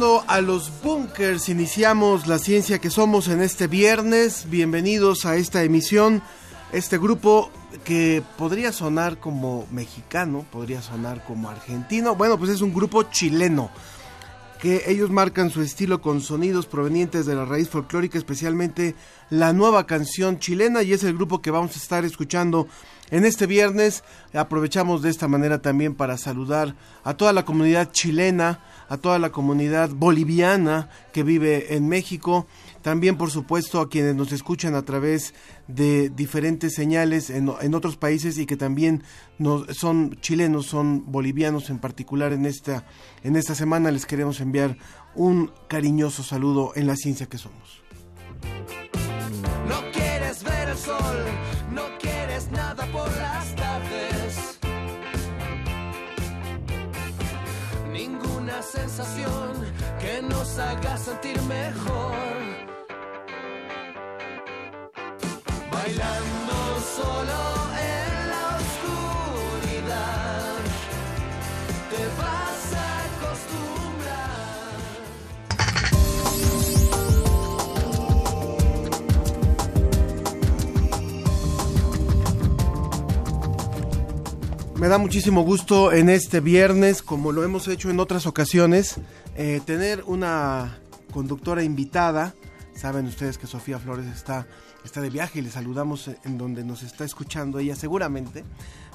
A los bunkers, iniciamos la ciencia que somos en este viernes. Bienvenidos a esta emisión. Este grupo que podría sonar como mexicano, podría sonar como argentino. Bueno, pues es un grupo chileno que ellos marcan su estilo con sonidos provenientes de la raíz folclórica, especialmente la nueva canción chilena y es el grupo que vamos a estar escuchando en este viernes. Aprovechamos de esta manera también para saludar a toda la comunidad chilena, a toda la comunidad boliviana que vive en México, también por supuesto a quienes nos escuchan a través de diferentes señales en, en otros países y que también son chilenos, son bolivianos en particular en esta, en esta semana les queremos enviar un cariñoso saludo en la ciencia que somos. No quieres ver el sol, no quieres nada por las sensación que nos haga sentir mejor. Bailando solo Me da muchísimo gusto en este viernes, como lo hemos hecho en otras ocasiones, eh, tener una conductora invitada. Saben ustedes que Sofía Flores está, está de viaje y le saludamos en donde nos está escuchando ella seguramente.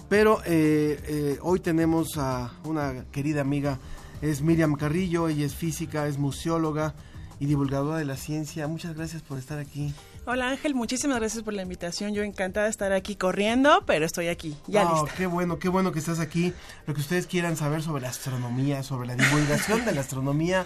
Pero eh, eh, hoy tenemos a una querida amiga, es Miriam Carrillo, ella es física, es museóloga y divulgadora de la ciencia. Muchas gracias por estar aquí. Hola Ángel, muchísimas gracias por la invitación. Yo encantada de estar aquí corriendo, pero estoy aquí, ya Oh, lista. Qué bueno, qué bueno que estás aquí. Lo que ustedes quieran saber sobre la astronomía, sobre la divulgación de la astronomía,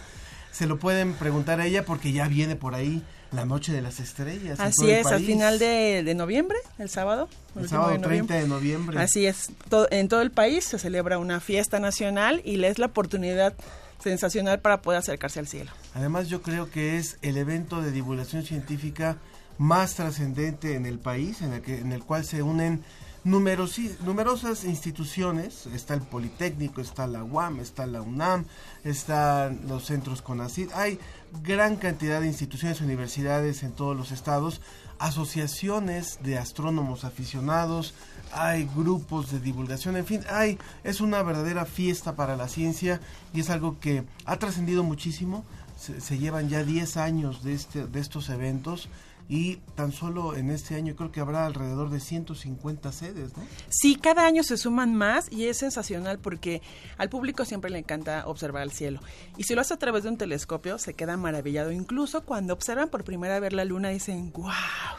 se lo pueden preguntar a ella porque ya viene por ahí la noche de las estrellas. Así todo es, al final de, de noviembre, el sábado. El sábado de noviembre. 30 de noviembre. Así es, to- en todo el país se celebra una fiesta nacional y le es la oportunidad sensacional para poder acercarse al cielo. Además, yo creo que es el evento de divulgación científica más trascendente en el país, en el, que, en el cual se unen numerosi- numerosas instituciones. Está el Politécnico, está la UAM, está la UNAM, están los centros CONACYT. Hay gran cantidad de instituciones, universidades en todos los estados, asociaciones de astrónomos aficionados, hay grupos de divulgación, en fin, hay es una verdadera fiesta para la ciencia y es algo que ha trascendido muchísimo. Se, se llevan ya 10 años de este de estos eventos y tan solo en este año creo que habrá alrededor de 150 sedes, ¿no? Sí, cada año se suman más y es sensacional porque al público siempre le encanta observar el cielo. Y si lo hace a través de un telescopio, se queda maravillado. Incluso cuando observan por primera vez la luna, dicen, wow,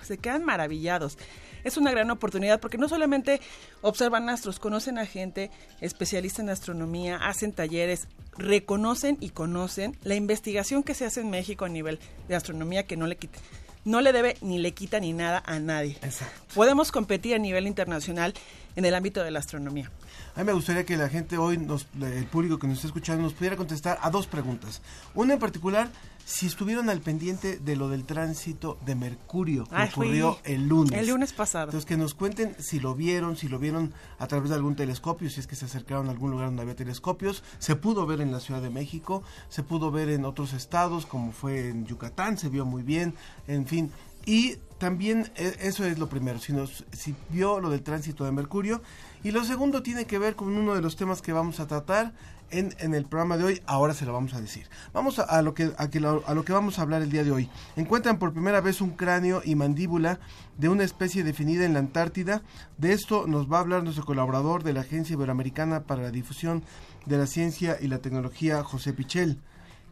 se quedan maravillados. Es una gran oportunidad porque no solamente observan astros, conocen a gente especialista en astronomía, hacen talleres, reconocen y conocen la investigación que se hace en México a nivel de astronomía que no le quita no le debe ni le quita ni nada a nadie. Exacto. Podemos competir a nivel internacional en el ámbito de la astronomía. A mí me gustaría que la gente hoy, nos, el público que nos está escuchando, nos pudiera contestar a dos preguntas. Una en particular, si estuvieron al pendiente de lo del tránsito de Mercurio que Ay, ocurrió el lunes. El lunes pasado. Entonces, que nos cuenten si lo vieron, si lo vieron a través de algún telescopio, si es que se acercaron a algún lugar donde había telescopios. Se pudo ver en la Ciudad de México, se pudo ver en otros estados, como fue en Yucatán, se vio muy bien, en fin. Y también eh, eso es lo primero, si, nos, si vio lo del tránsito de Mercurio. Y lo segundo tiene que ver con uno de los temas que vamos a tratar en, en el programa de hoy. Ahora se lo vamos a decir. Vamos a, a lo que, a, que lo, a lo que vamos a hablar el día de hoy. Encuentran por primera vez un cráneo y mandíbula de una especie definida en la Antártida. De esto nos va a hablar nuestro colaborador de la Agencia Iberoamericana para la Difusión de la Ciencia y la Tecnología, José Pichel.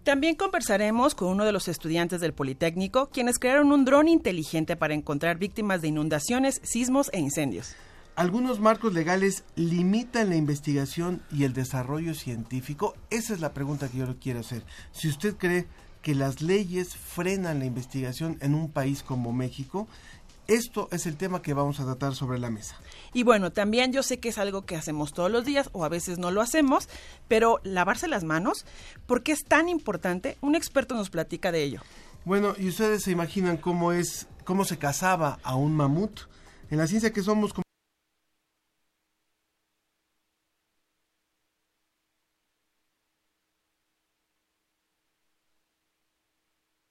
También conversaremos con uno de los estudiantes del Politécnico, quienes crearon un dron inteligente para encontrar víctimas de inundaciones, sismos e incendios. ¿Algunos marcos legales limitan la investigación y el desarrollo científico? Esa es la pregunta que yo le quiero hacer. Si usted cree que las leyes frenan la investigación en un país como México, esto es el tema que vamos a tratar sobre la mesa. Y bueno, también yo sé que es algo que hacemos todos los días o a veces no lo hacemos, pero lavarse las manos, ¿por qué es tan importante? Un experto nos platica de ello. Bueno, y ustedes se imaginan cómo es, cómo se cazaba a un mamut. En la ciencia que somos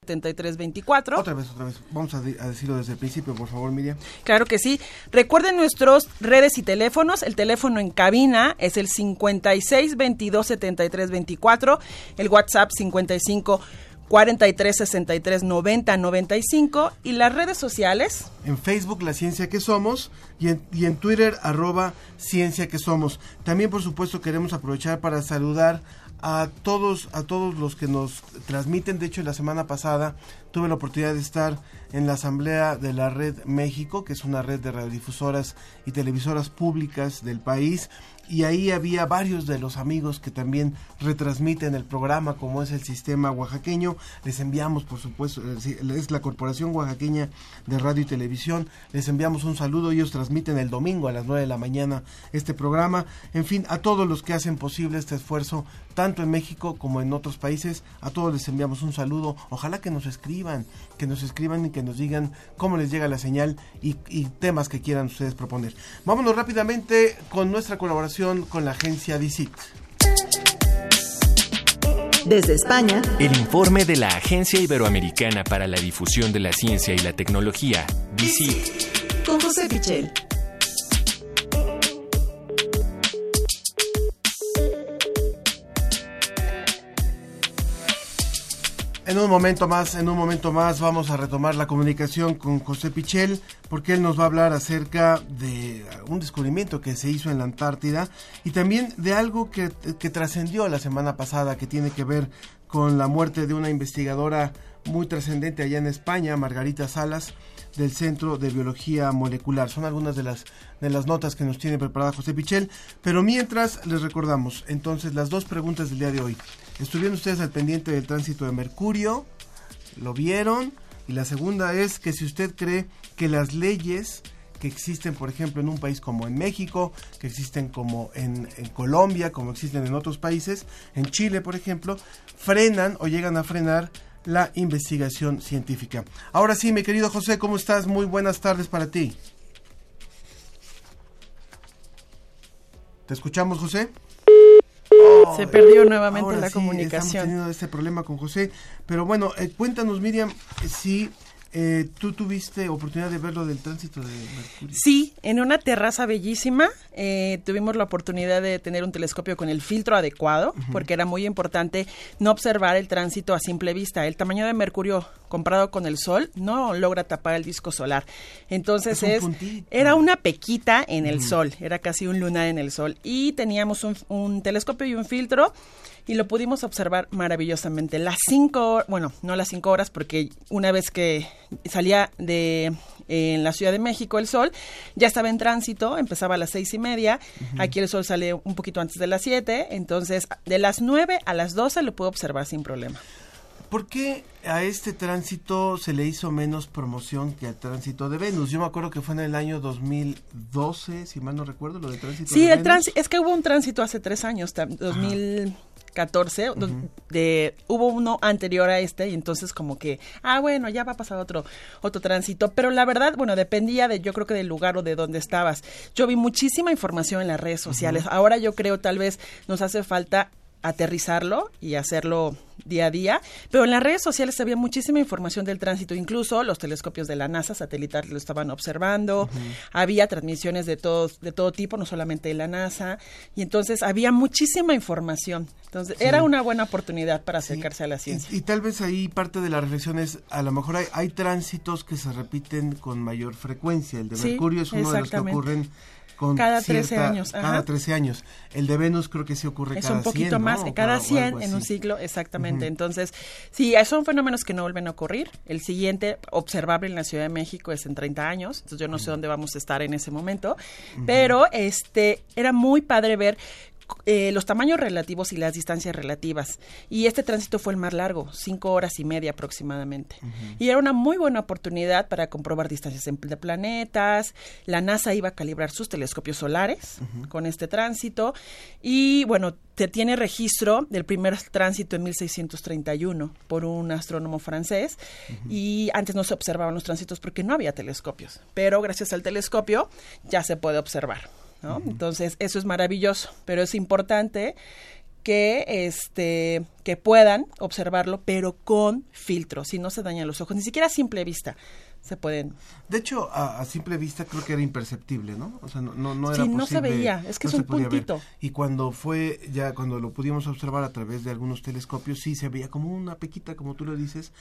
7324. Otra vez, otra vez. Vamos a, de- a decirlo desde el principio, por favor, Miriam. Claro que sí. Recuerden nuestros redes y teléfonos. El teléfono en cabina es el 56 22 73 24. El WhatsApp 55 43 63 90 95. Y las redes sociales. En Facebook, La Ciencia que Somos, y en, y en Twitter, arroba Ciencia que Somos. También, por supuesto, queremos aprovechar para saludar a todos, a todos los que nos transmiten. De hecho, la semana pasada tuve la oportunidad de estar en la asamblea de la Red México, que es una red de radiodifusoras y televisoras públicas del país. Y ahí había varios de los amigos que también retransmiten el programa, como es el sistema oaxaqueño. Les enviamos, por supuesto, eh, es la Corporación Oaxaqueña de Radio y Televisión. Les enviamos un saludo. Ellos transmiten el domingo a las 9 de la mañana este programa. En fin, a todos los que hacen posible este esfuerzo, tanto en México como en otros países, a todos les enviamos un saludo. Ojalá que nos escriban, que nos escriban y que nos digan cómo les llega la señal y, y temas que quieran ustedes proponer. Vámonos rápidamente con nuestra colaboración con la agencia DICIT. Desde España, El informe de la Agencia Iberoamericana para la Difusión de la Ciencia y la Tecnología, DICIT. con José Pichel. En un momento más, en un momento más vamos a retomar la comunicación con José Pichel porque él nos va a hablar acerca de un descubrimiento que se hizo en la Antártida y también de algo que, que trascendió la semana pasada que tiene que ver con la muerte de una investigadora muy trascendente allá en España, Margarita Salas, del Centro de Biología Molecular. Son algunas de las, de las notas que nos tiene preparada José Pichel. Pero mientras les recordamos, entonces, las dos preguntas del día de hoy. ¿Estuvieron ustedes al pendiente del tránsito de Mercurio? ¿Lo vieron? Y la segunda es que si usted cree que las leyes que existen, por ejemplo, en un país como en México, que existen como en, Colombia, como existen en otros países, en Chile, por ejemplo, frenan o llegan a frenar la investigación científica. Ahora sí, mi querido José, ¿cómo estás? Muy buenas tardes para ti. ¿Te escuchamos, José? Se perdió nuevamente Ahora la sí, Estamos comunicación. teniendo este problema con José. Pero bueno, eh, cuéntanos, Miriam, si eh, tú tuviste oportunidad de ver lo del tránsito de Mercurio. Sí, en una terraza bellísima eh, tuvimos la oportunidad de tener un telescopio con el filtro adecuado, porque era muy importante no observar el tránsito a simple vista. El tamaño de Mercurio comparado con el Sol no logra tapar el disco solar. Entonces Es un es, puntito. era una pequita en el Sol, era casi un lunar en el Sol. Y teníamos un, un telescopio y un filtro y lo pudimos observar maravillosamente. Las cinco, bueno, no las cinco horas, porque una vez que salía de en la Ciudad de México el sol, ya estaba en tránsito, empezaba a las seis y media, aquí el sol sale un poquito antes de las siete, entonces de las nueve a las doce lo puedo observar sin problema. ¿Por qué a este tránsito se le hizo menos promoción que al tránsito de Venus? Yo me acuerdo que fue en el año 2012, si mal no recuerdo, lo de tránsito Sí, de el Venus. tránsito, es que hubo un tránsito hace tres años, tam- 2014, dos- de, hubo uno anterior a este y entonces como que, ah, bueno, ya va a pasar otro, otro tránsito, pero la verdad, bueno, dependía de, yo creo que del lugar o de donde estabas. Yo vi muchísima información en las redes sociales, ahora yo creo tal vez nos hace falta aterrizarlo y hacerlo día a día, pero en las redes sociales había muchísima información del tránsito, incluso los telescopios de la NASA satelital lo estaban observando, había transmisiones de todos de todo tipo, no solamente de la NASA, y entonces había muchísima información. Entonces, era una buena oportunidad para acercarse a la ciencia. Y, y tal vez ahí parte de la reflexión es, a lo mejor hay, hay tránsitos que se repiten con mayor frecuencia. El de Sí, Mercurio es uno de los que ocurren con Cada 13 cierta- años, Cada ajá. 13 años. El de Venus creo que sí ocurre Es cada un poquito 100, más, ¿no? cada o 100 algo en un siglo, exactamente. Entonces, sí, son fenómenos que no vuelven a ocurrir. El siguiente observable en la Ciudad de México es en 30 años, entonces yo no sé dónde vamos a estar en ese momento, pero este era muy padre ver eh, los tamaños relativos y las distancias relativas. Y este tránsito fue el más largo, cinco horas y media aproximadamente. Y era una muy buena oportunidad para comprobar distancias en- de planetas. La NASA iba a calibrar sus telescopios solares con este tránsito. Y bueno, se tiene registro del primer tránsito en 1631 por un astrónomo francés. Y antes no se observaban los tránsitos porque no había telescopios. Pero gracias al telescopio ya se puede observar. ¿No? Entonces, eso es maravilloso, pero es importante que este que puedan observarlo, pero con filtro, si no se dañan los ojos, ni siquiera a simple vista se pueden. De hecho, a, a simple vista creo que era imperceptible, ¿no? O sea, no, no, no era Sí, no se veía, es que es un ver. puntito. Y cuando fue, ya cuando lo pudimos observar a través de algunos telescopios, sí se veía como una pequita, como tú lo dices.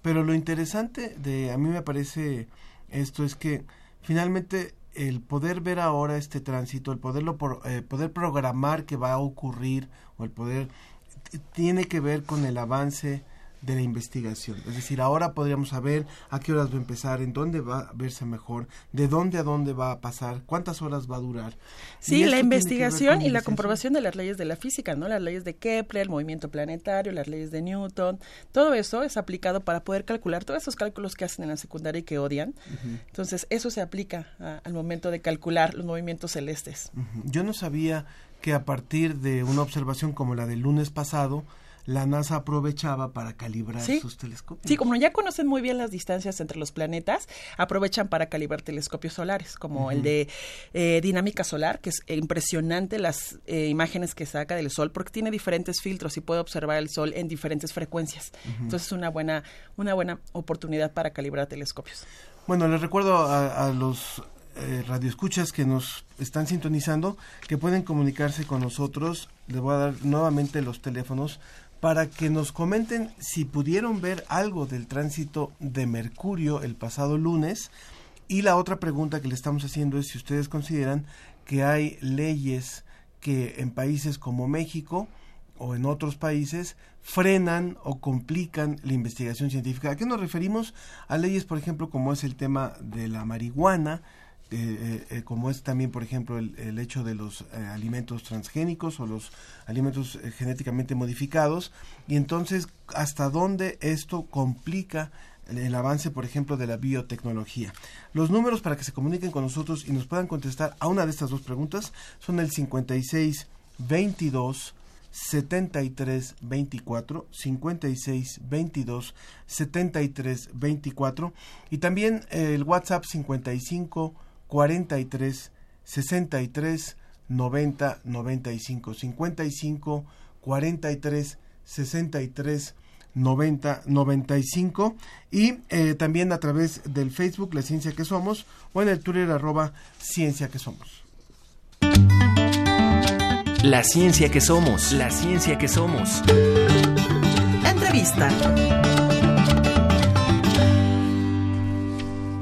Pero lo interesante de, a mí me parece esto es que finalmente el poder ver ahora este tránsito, el poderlo eh, poder programar que va a ocurrir o el poder tiene que ver con el avance de la investigación. Es decir, ahora podríamos saber a qué horas va a empezar, en dónde va a verse mejor, de dónde a dónde va a pasar, cuántas horas va a durar. Sí, la investigación y la comprobación de las leyes de la física, ¿no? Las leyes de Kepler, el movimiento planetario, las leyes de Newton, todo eso es aplicado para poder calcular todos esos cálculos que hacen en la secundaria y que odian. Entonces, eso se aplica a- al momento de calcular los movimientos celestes. Yo no sabía que a partir de una observación como la del lunes pasado, la NASA aprovechaba para calibrar Sí. sus telescopios. Sí, como ya conocen muy bien las distancias entre los planetas, aprovechan para calibrar telescopios solares, como el de eh, dinámica solar, que es impresionante las eh, imágenes que saca del Sol, porque tiene diferentes filtros y puede observar el Sol en diferentes frecuencias. Entonces es una buena, una buena oportunidad para calibrar telescopios. Bueno, les recuerdo a, a los eh, radioescuchas que nos están sintonizando que pueden comunicarse con nosotros. Les voy a dar nuevamente los teléfonos para que nos comenten si pudieron ver algo del tránsito de Mercurio el pasado lunes. Y la otra pregunta que le estamos haciendo es si ustedes consideran que hay leyes que en países como México o en otros países frenan o complican la investigación científica. ¿A qué nos referimos? A leyes, por ejemplo, como es el tema de la marihuana, eh, eh, eh, como es también, por ejemplo, el, hecho de los alimentos transgénicos o los alimentos genéticamente modificados, y entonces hasta dónde esto complica el, el avance, por ejemplo, de la biotecnología. Los números para que se comuniquen con nosotros y nos puedan contestar a una de estas dos preguntas son el 56 22 73 24 56 22 73 24 y también el WhatsApp 55 43 63 90 95 55 43 63 90 95 y eh, también a través del Facebook La Ciencia que Somos o en el Twitter arroba Ciencia que Somos. La ciencia que somos, la ciencia que somos. Entrevista.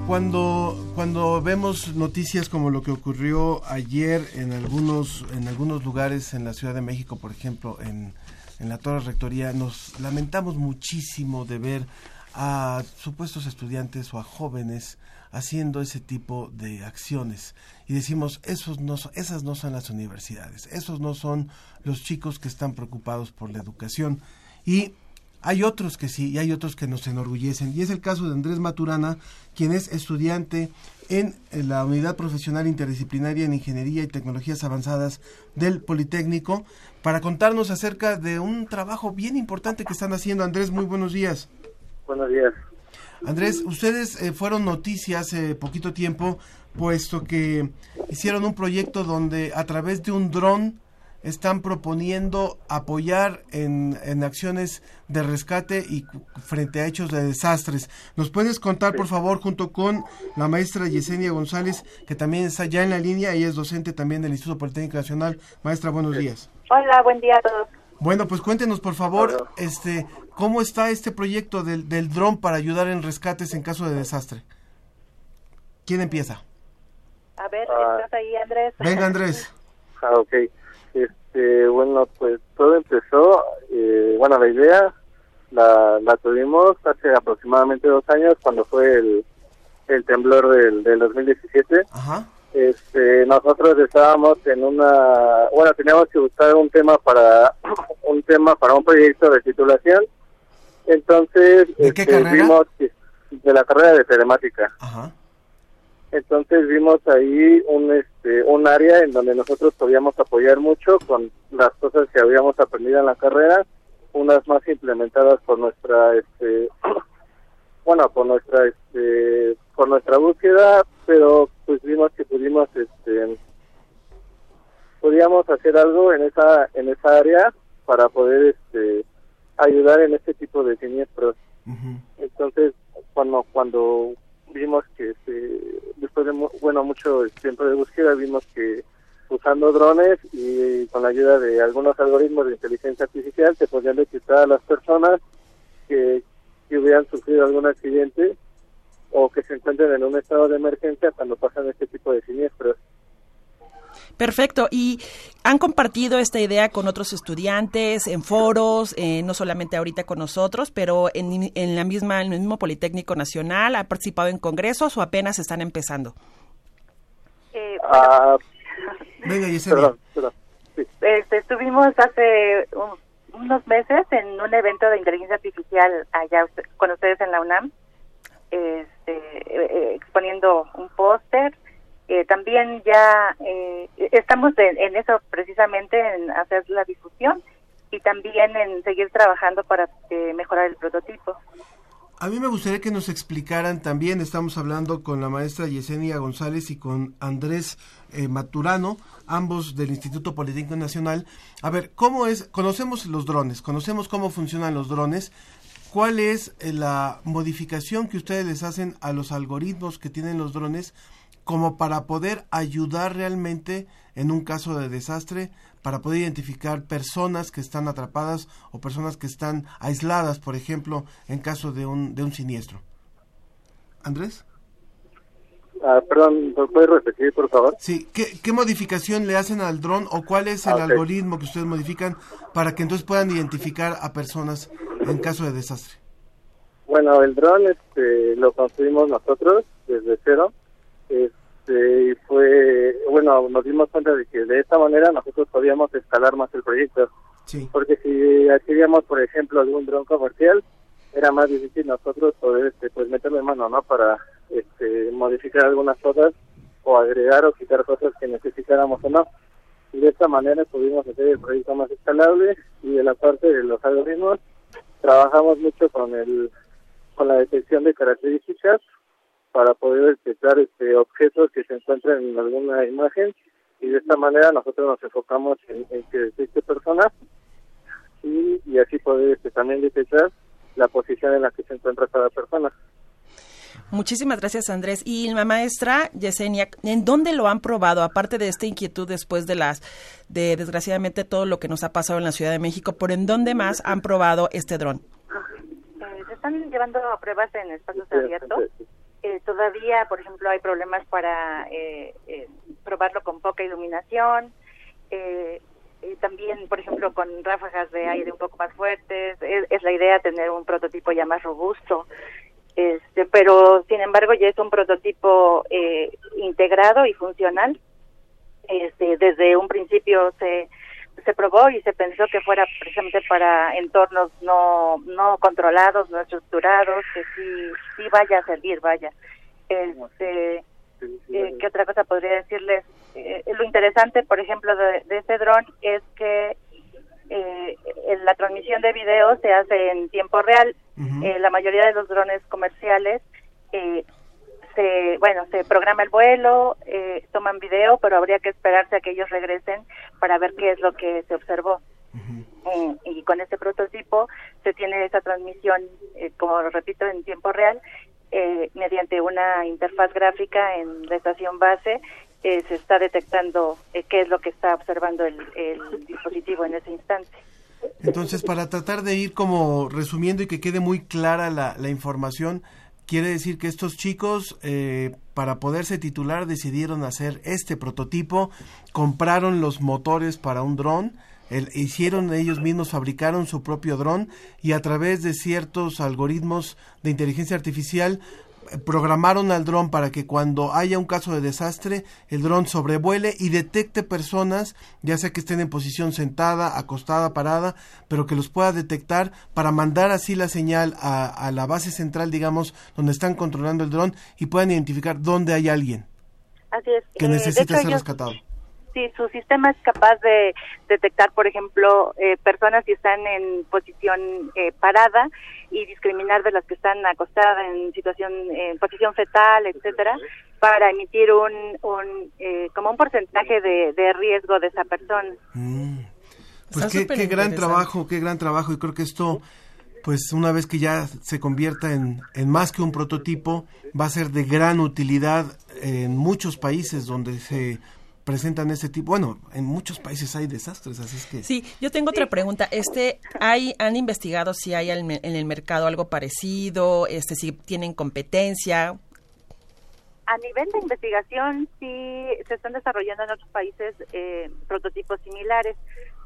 Cuando, cuando vemos noticias como lo que ocurrió ayer en algunos, en algunos lugares en la Ciudad de México, por ejemplo, en, la Torre Rectoría, nos lamentamos muchísimo de ver a supuestos estudiantes o a jóvenes haciendo ese tipo de acciones. Y decimos, esos no, esas no son las universidades, esos no son los chicos que están preocupados por la educación. Y hay otros que sí y hay otros que nos enorgullecen. Y es el caso de Andrés Maturana, quien es estudiante en la Unidad Profesional Interdisciplinaria en Ingeniería y Tecnologías Avanzadas del Politécnico, para contarnos acerca de un trabajo bien importante que están haciendo. Andrés, muy buenos días. Buenos días. Andrés, ustedes eh, fueron noticias hace poquito tiempo, puesto que hicieron un proyecto donde a través de un dron están proponiendo apoyar en, en, acciones de rescate y frente a hechos de desastres. ¿Nos puedes contar, por favor, junto con la maestra Yesenia González, que también está ya en la línea, y es docente también del Instituto Politécnico Nacional? Maestra, buenos días. Hola, buen día a todos. Bueno, pues cuéntenos, por favor, este, cómo está este proyecto del, del dron para ayudar en rescates en caso de desastre. ¿Quién empieza? A ver, ¿estás ahí, Andrés? Venga, Andrés. Ah, ok. Este, bueno, pues todo empezó, eh, bueno, la idea la, la tuvimos hace aproximadamente dos años cuando fue el, el temblor del, del 2017. Ajá. Este, nosotros estábamos en una, bueno, teníamos que buscar un tema para un tema para un proyecto de titulación. Entonces, ¿De qué este, carrera? vimos de la carrera de telemática. Ajá. Entonces vimos ahí un este un área en donde nosotros podíamos apoyar mucho con las cosas que habíamos aprendido en la carrera, unas más implementadas por nuestra este bueno, por nuestra este por nuestra búsqueda, pero pues vimos que pudimos este podíamos hacer algo en esa en esa área para poder este ayudar en este tipo de siniestros. Entonces, cuando cuando vimos que este, después de bueno mucho tiempo de búsqueda vimos que usando drones y con la ayuda de algunos algoritmos de inteligencia artificial se podían detectar a las personas que, que hubieran sufrido algún accidente o que se encuentren en un estado de emergencia cuando pasan este tipo de siniestros. Perfecto. ¿Y han compartido esta idea con otros estudiantes en foros, eh, no solamente ahorita con nosotros, pero en, en la misma, en el mismo Politécnico Nacional? ¿Han participado en congresos o apenas están empezando? Eh, Ah, Venga, Yesenia. perdón, perdón. Sí. este, estuvimos hace un- unos meses en un evento de inteligencia artificial allá con ustedes en la UNAM, este, eh, eh, exponiendo un póster. Eh, también ya eh, estamos en, en eso precisamente, en hacer la difusión y también en seguir trabajando para eh, mejorar el prototipo. A mí me gustaría que nos explicaran también, estamos hablando con la maestra Yesenia González y con Andrés eh, Maturano, ambos del Instituto Politécnico Nacional. A ver, ¿cómo es? Conocemos los drones, conocemos cómo funcionan los drones. ¿Cuál es eh, la modificación que ustedes les hacen a los algoritmos que tienen los drones como para poder ayudar realmente en un caso de desastre, para poder identificar personas que están atrapadas o personas que están aisladas, por ejemplo, en caso de un, de un siniestro. Andrés? Ah, perdón, ¿lo puedes repetir, por favor? Sí, ¿qué, qué modificación le hacen al dron o cuál es el Ah, algoritmo que ustedes modifican para que entonces puedan identificar a personas en caso de desastre? Bueno, el dron este, lo construimos nosotros desde cero. Y fue, bueno, nos dimos cuenta de que de esta manera nosotros podíamos escalar más el proyecto. Sí. Porque si adquiríamos, por ejemplo, algún dron comercial, era más difícil nosotros poder este, pues meterle mano, ¿no? Para este, modificar algunas cosas o agregar o quitar cosas que necesitáramos o no. Y de esta manera pudimos hacer el proyecto más escalable y de la parte de los algoritmos trabajamos mucho con el con la detección de características para poder detectar este objetos que se encuentran en alguna imagen y de esta manera nosotros nos enfocamos en, en que detecte personas y, y así poder este, también detectar la posición en la que se encuentra cada persona. Muchísimas gracias, Andrés. Y la maestra Yesenia, ¿en dónde lo han probado? Aparte de esta inquietud después de las, de desgraciadamente todo lo que nos ha pasado en la Ciudad de México, ¿por en dónde más han probado este dron? Eh, se están llevando pruebas en espacios abiertos. Eh, todavía, por ejemplo, hay problemas para eh, eh, probarlo con poca iluminación. Eh, también, por ejemplo, con ráfagas de aire un poco más fuertes. Es, es la idea tener un prototipo ya más robusto. Este, pero, sin embargo, ya es un prototipo eh, integrado y funcional. Este, desde un principio se se probó y se pensó que fuera precisamente para entornos no no controlados, no estructurados, que sí sí vaya a servir, vaya. Este, eh, ¿Qué otra cosa podría decirles? Eh, lo interesante, por ejemplo, de, de este dron es que eh, la transmisión de video se hace en tiempo real. Eh, la mayoría de los drones comerciales eh, se, bueno, se programa el vuelo, eh, toman video, pero habría que esperarse a que ellos regresen para ver qué es lo que se observó. Eh, y con este prototipo se tiene esa transmisión, eh, como repito, en tiempo real, eh, mediante una interfaz gráfica en la estación base. eh, se está detectando eh, qué es lo que está observando el, el dispositivo en ese instante. Entonces, para tratar de ir como resumiendo y que quede muy clara la, la información, quiere decir que estos chicos, eh, para poderse titular, decidieron hacer este prototipo, compraron los motores para un dron, el- hicieron ellos mismos, fabricaron su propio dron y a través de ciertos algoritmos de inteligencia artificial programaron al dron para que cuando haya un caso de desastre, el dron sobrevuele y detecte personas, ya sea que estén en posición sentada, acostada, parada, pero que los pueda detectar para mandar así la señal a, a la base central, digamos, donde están controlando el dron y puedan identificar dónde hay alguien Así es. que Eh, necesita hecho, ser rescatado. Sí, su sistema es capaz de detectar, por ejemplo, eh, personas que están en posición eh, parada y discriminar de las que están acostadas en situación, en posición fetal, etcétera, para emitir un, un eh, como un porcentaje de, de riesgo de esa persona. Mm. Pues Está qué, gran trabajo, qué gran trabajo y creo que esto, pues una vez que ya se convierta en, en más que un prototipo, va a ser de gran utilidad en muchos países donde se presentan este tipo, bueno, en muchos países hay desastres, así es que... Sí, yo tengo otra pregunta. Este, hay, han investigado si hay al me- en el mercado algo parecido, este, si tienen competencia. A nivel de investigación, sí se están desarrollando en otros países eh, prototipos similares,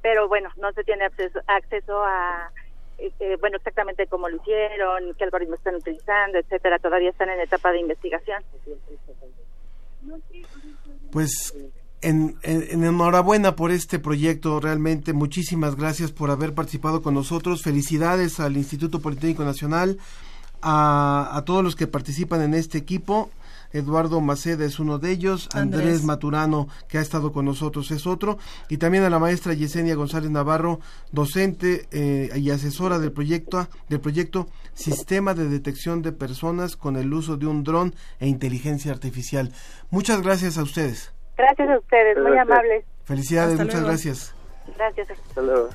pero bueno, no se tiene acceso, acceso a, eh, eh, bueno, exactamente cómo lo hicieron, qué algoritmos están utilizando, etcétera. Todavía están en etapa de investigación. Pues en, en- en enhorabuena por este proyecto, realmente muchísimas gracias por haber participado con nosotros, felicidades al Instituto Politécnico Nacional, a, a todos los que participan en este equipo. Eduardo Maceda es uno de ellos, Andrés, Andrés. Maturano, que ha estado con nosotros, es otro, y también a la maestra Yesenia González Navarro, docente eh, y asesora del proyecto, del proyecto Sistema de Detección de Personas con el uso de un dron e inteligencia artificial. Muchas gracias a ustedes. Gracias a ustedes, muy Gracias. amables. Felicidades, Hasta muchas luego. gracias. Gracias. Hasta luego.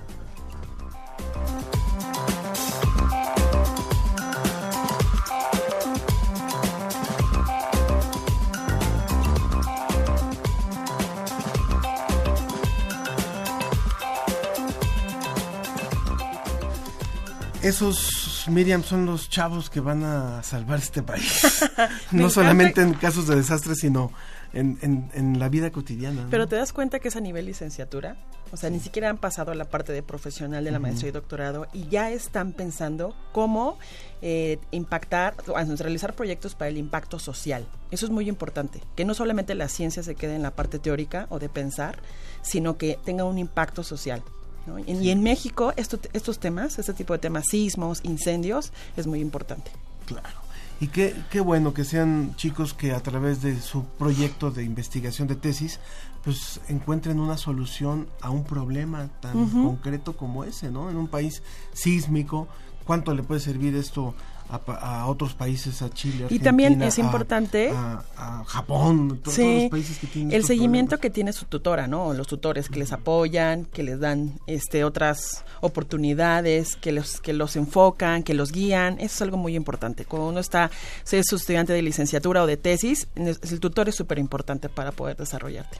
Esos, Miriam, son los chavos que van a salvar este país. No solamente en casos de desastre, sino en, en, en la vida cotidiana. ¿no? Pero te das cuenta que es a nivel licenciatura. O sea, ni siquiera han pasado a la parte de profesional de la maestría y doctorado y ya están pensando cómo eh, impactar, o realizar proyectos para el impacto social. Eso es muy importante. Que no solamente la ciencia se quede en la parte teórica o de pensar, sino que tenga un impacto social. ¿no? Y, y en México esto- estos temas, este tipo de temas, sismos, incendios, es muy importante. Claro. Y qué, qué bueno que sean chicos que a través de su proyecto de investigación de tesis, pues encuentren una solución a un problema tan concreto como ese, ¿no? En un país sísmico, ¿cuánto le puede servir esto a, a otros países, a Chile, Y también es a- importante- a, a Japón, to- todos Sí, los países que tienen el seguimiento problemas? que tiene su tutora, ¿no? Los tutores que les apoyan, que les dan este otras oportunidades, que los que los enfocan, que los guían, eso es algo muy importante. Cuando uno está, si es estudiante de licenciatura o de tesis, es- el tutor es súper importante para poder desarrollarte.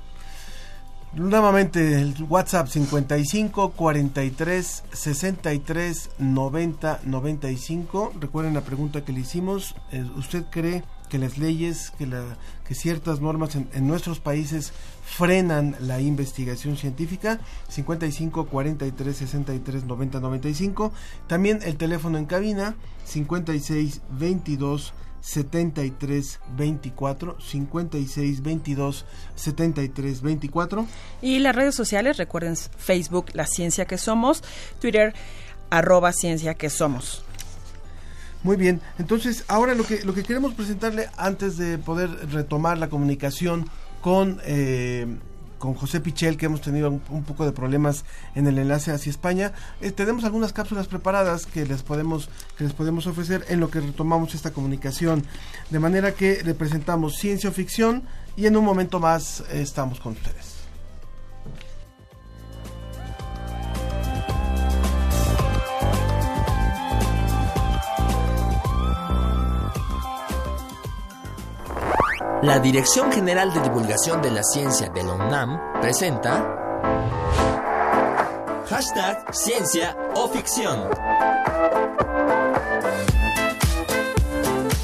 Nuevamente el WhatsApp 55 43 63 90 95. Recuerden la pregunta que le hicimos. Eh, ¿Usted cree que las leyes, que, la, que ciertas normas en, nuestros países frenan la investigación científica? 55 43 63 90 95. También el teléfono en cabina 56 22 73 24 56 22 73 24 y las redes sociales recuerden Facebook La Ciencia que Somos Twitter arroba Ciencia que Somos. Muy bien, entonces ahora lo que, lo que queremos presentarle antes de poder retomar la comunicación con, eh, con José Pichel, que hemos tenido un, poco de problemas en el enlace hacia España, eh, tenemos algunas cápsulas preparadas que les, podemos, que les podemos ofrecer en lo que retomamos esta comunicación. De manera que le presentamos ciencia o ficción y en un momento más eh, estamos con ustedes. La Dirección General de Divulgación de la Ciencia de la UNAM presenta Hashtag Ciencia o Ficción.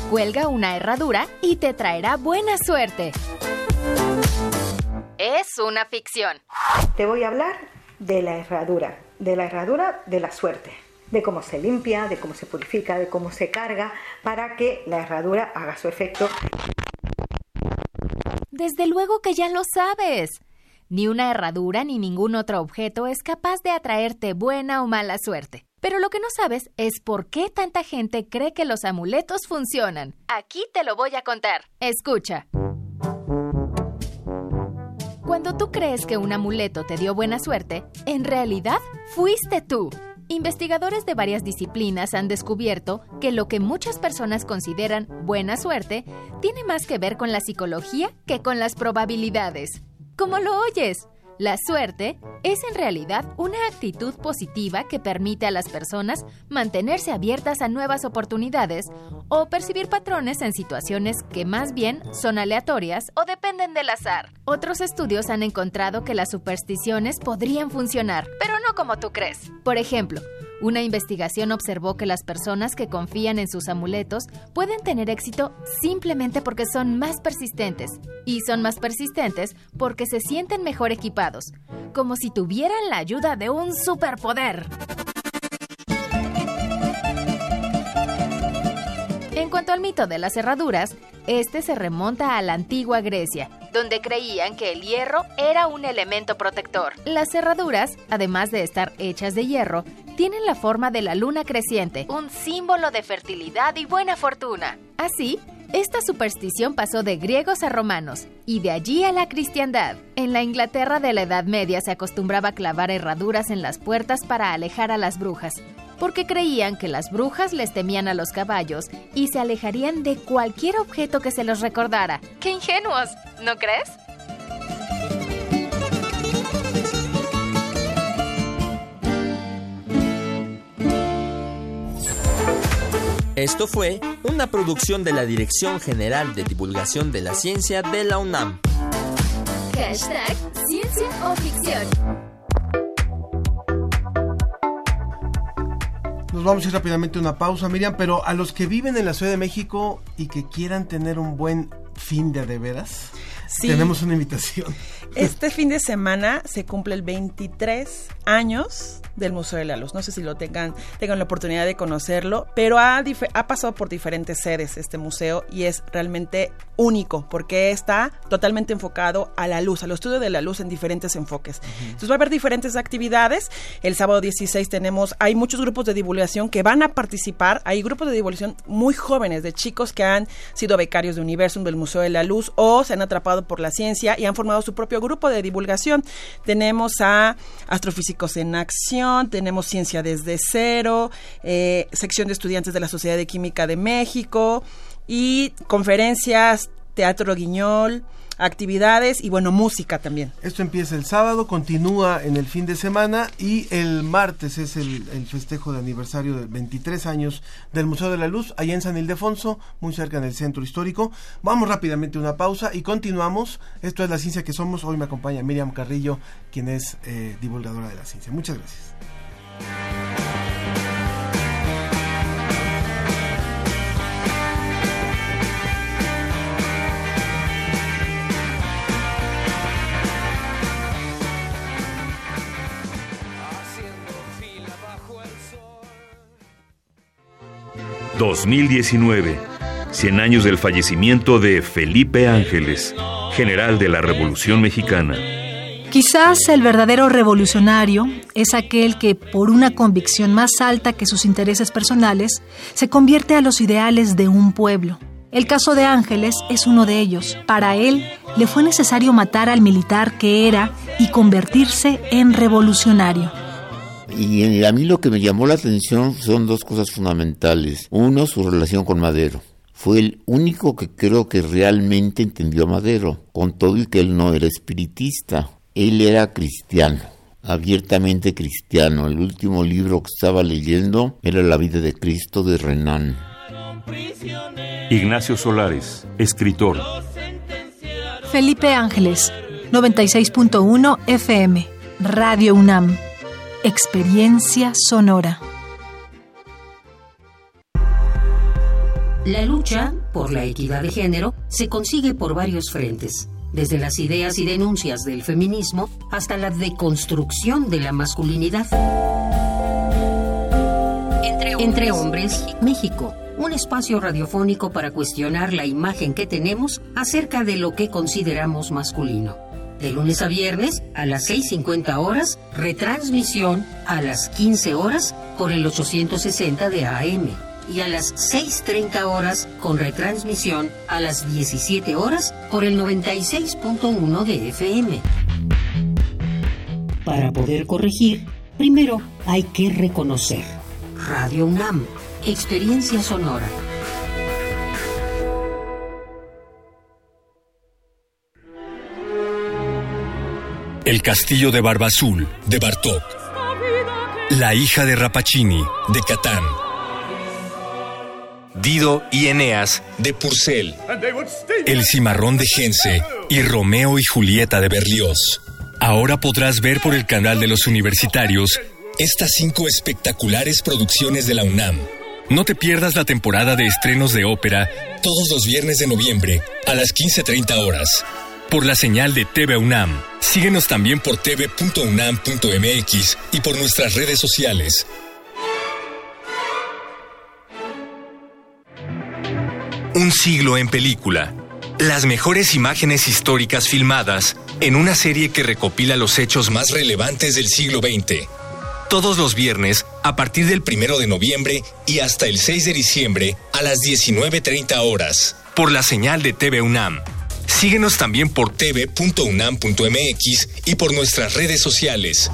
Cuelga una herradura y te traerá buena suerte. Es una ficción. Te voy a hablar de la herradura, de la herradura de la suerte de cómo se limpia, de cómo se purifica, de cómo se carga para que la herradura haga su efecto desde luego que ya lo sabes. Ni una herradura ni ningún otro objeto es capaz de atraerte buena o mala suerte. Pero lo que no sabes es por qué tanta gente cree que los amuletos funcionan. Aquí te lo voy a contar. Escucha. Cuando tú crees que un amuleto te dio buena suerte, en realidad fuiste tú. Investigadores de varias disciplinas han descubierto que lo que muchas personas consideran buena suerte tiene más que ver con la psicología que con las probabilidades. ¿Cómo lo oyes? La suerte es en realidad una actitud positiva que permite a las personas mantenerse abiertas a nuevas oportunidades o percibir patrones en situaciones que más bien son aleatorias o dependen del azar. Otros estudios han encontrado que las supersticiones podrían funcionar, pero no como tú crees. Por ejemplo, una investigación observó que las personas que confían en sus amuletos pueden tener éxito simplemente porque son más persistentes. Y son más persistentes porque se sienten mejor equipados, como si tuvieran la ayuda de un superpoder. En cuanto al mito de las cerraduras, este se remonta a la antigua Grecia, donde creían que el hierro era un elemento protector. Las cerraduras, además de estar hechas de hierro, tienen la forma de la luna creciente, un símbolo de fertilidad y buena fortuna. Así, esta superstición pasó de griegos a romanos y de allí a la cristiandad. En la Inglaterra de la Edad Media se acostumbraba clavar herraduras en las puertas para alejar a las brujas, porque creían que las brujas les temían a los caballos y se alejarían de cualquier objeto que se los recordara. ¡Qué ingenuos! ¿No crees? Esto fue una producción de la Dirección General de Divulgación de la Ciencia de la UNAM. Hashtag Ciencia o Ficción. Nos vamos a ir rápidamente a una pausa, Miriam, pero a los que viven en la Ciudad de México y que quieran tener un buen fin de de veras, tenemos una invitación. Este fin de semana se cumple el 23 años del Museo de la Luz. No sé si lo tengan, tengan la oportunidad de conocerlo, pero ha, ha pasado por diferentes sedes este museo y es realmente único porque está totalmente enfocado a la luz, al estudio de la luz en diferentes enfoques. Entonces va a haber diferentes actividades. El sábado 16 tenemos, hay muchos grupos de divulgación que van a participar. Hay grupos de divulgación muy jóvenes, de chicos que han sido becarios de Universum, del Museo de la Luz o se han atrapado por la ciencia y han formado su propio grupo de divulgación. Tenemos a astrofísicos en acción, tenemos ciencia desde cero, eh, sección de estudiantes de la Sociedad de Química de México y conferencias, teatro guiñol, actividades y bueno, música también. Esto empieza el sábado, continúa en el fin de semana y el martes es el, festejo de aniversario de 23 años del Museo de la Luz, allá en San Ildefonso, muy cerca del centro histórico. Vamos rápidamente a una pausa y continuamos. Esto es La Ciencia que Somos. Hoy me acompaña Miriam Carrillo, quien es eh, divulgadora de la ciencia. Muchas gracias. 2019. 100 años del fallecimiento de Felipe Ángeles, general de la Revolución Mexicana. Quizás el verdadero revolucionario es aquel que, por una convicción más alta que sus intereses personales, se convierte a los ideales de un pueblo. El caso de Ángeles es uno de ellos. Para él, le fue necesario matar al militar que era y convertirse en revolucionario. Y a mí lo que me llamó la atención son dos cosas fundamentales. Uno, su relación con Madero. Fue el único que creo que realmente entendió a Madero, con todo y que él no era espiritista. Él era cristiano, abiertamente cristiano. El último libro que estaba leyendo era La vida de Cristo de Renan. Ignacio Solares, escritor. Felipe Ángeles, 96.1 FM, Radio UNAM. Experiencia sonora. La lucha por la equidad de género se consigue por varios frentes, desde las ideas y denuncias del feminismo hasta la deconstrucción de la masculinidad. Entre hombres, México, un espacio radiofónico para cuestionar la imagen que tenemos acerca de lo que consideramos masculino. De lunes a viernes a las 6.50 horas, retransmisión a las 15 horas por el 860 de AM y a las 6.30 horas con retransmisión a las 17 horas por el 96.1 de FM. Para poder corregir, primero hay que reconocer. Radio UNAM, experiencia sonora. El castillo de Barbazul, de Bartók. La hija de Rapacini, de Catán. Dido y Eneas, de Purcell. El cimarrón de Gense y Romeo y Julieta de Berlioz. Ahora podrás ver por el canal de los universitarios estas cinco espectaculares producciones de la UNAM. No te pierdas la temporada de estrenos de ópera todos los viernes de noviembre a las 15.30 horas por la señal de TV UNAM. Síguenos también por tv.unam.mx y por nuestras redes sociales. Un siglo en película. Las mejores imágenes históricas filmadas en una serie que recopila los hechos más relevantes del siglo XX. Todos los viernes, a partir del primero de noviembre y hasta el 6 de diciembre, a las 19.30 horas, por la señal de TV UNAM. Síguenos también por tv.unam.mx y por nuestras redes sociales.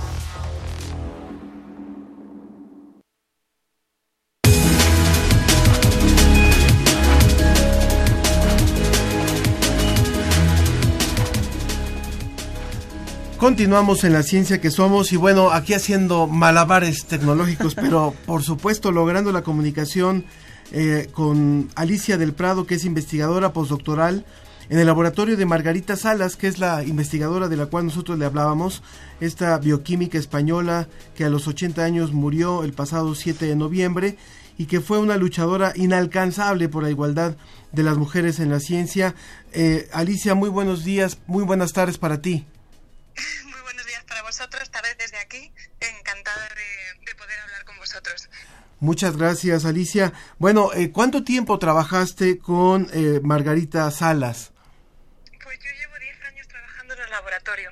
Continuamos en la ciencia que somos y bueno, aquí haciendo malabares tecnológicos, pero por supuesto logrando la comunicación eh, con Alicia del Prado, que es investigadora postdoctoral en el laboratorio de Margarita Salas, que es la investigadora de la cual nosotros le hablábamos, esta bioquímica española que a los 80 años murió el pasado 7 de noviembre y que fue una luchadora inalcanzable por la igualdad de las mujeres en la ciencia. Eh, Alicia, muy buenos días, muy buenas tardes para ti. Muy buenos días para vosotros, vez desde aquí, encantada de, de poder hablar con vosotros. Muchas gracias, Alicia. Bueno, eh, ¿cuánto tiempo trabajaste con eh, Margarita Salas? Pues yo llevo 10 años trabajando en el laboratorio.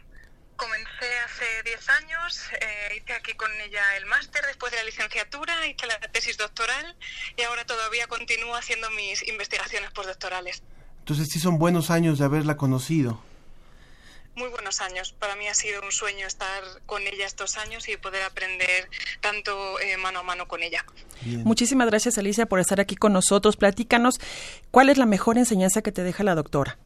Comencé hace 10 años, eh, hice aquí con ella el máster después de la licenciatura, hice la tesis doctoral y ahora todavía continúo haciendo mis investigaciones postdoctorales. Entonces sí son buenos años de haberla conocido. Muy buenos años. Para mí ha sido un sueño estar con ella estos años y poder aprender tanto eh, mano a mano con ella. Bien. Muchísimas gracias, Alicia, por estar aquí con nosotros. Platícanos, ¿cuál es la mejor enseñanza que te deja la doctora?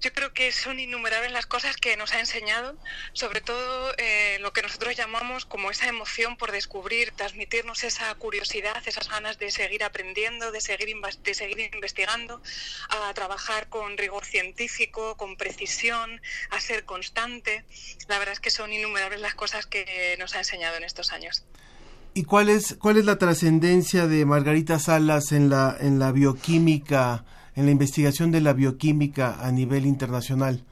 Yo creo que son innumerables las cosas que nos ha enseñado, sobre todo eh, lo que nosotros llamamos como esa emoción por descubrir, transmitirnos esa curiosidad, esas ganas de seguir aprendiendo, de seguir, de seguir investigando, a trabajar con rigor científico, con precisión, a ser constante. La verdad es que son innumerables las cosas que nos ha enseñado en estos años. ¿Y cuál es, cuál es la trascendencia de Margarita Salas en la, en la bioquímica? En la investigación de la bioquímica a nivel internacional?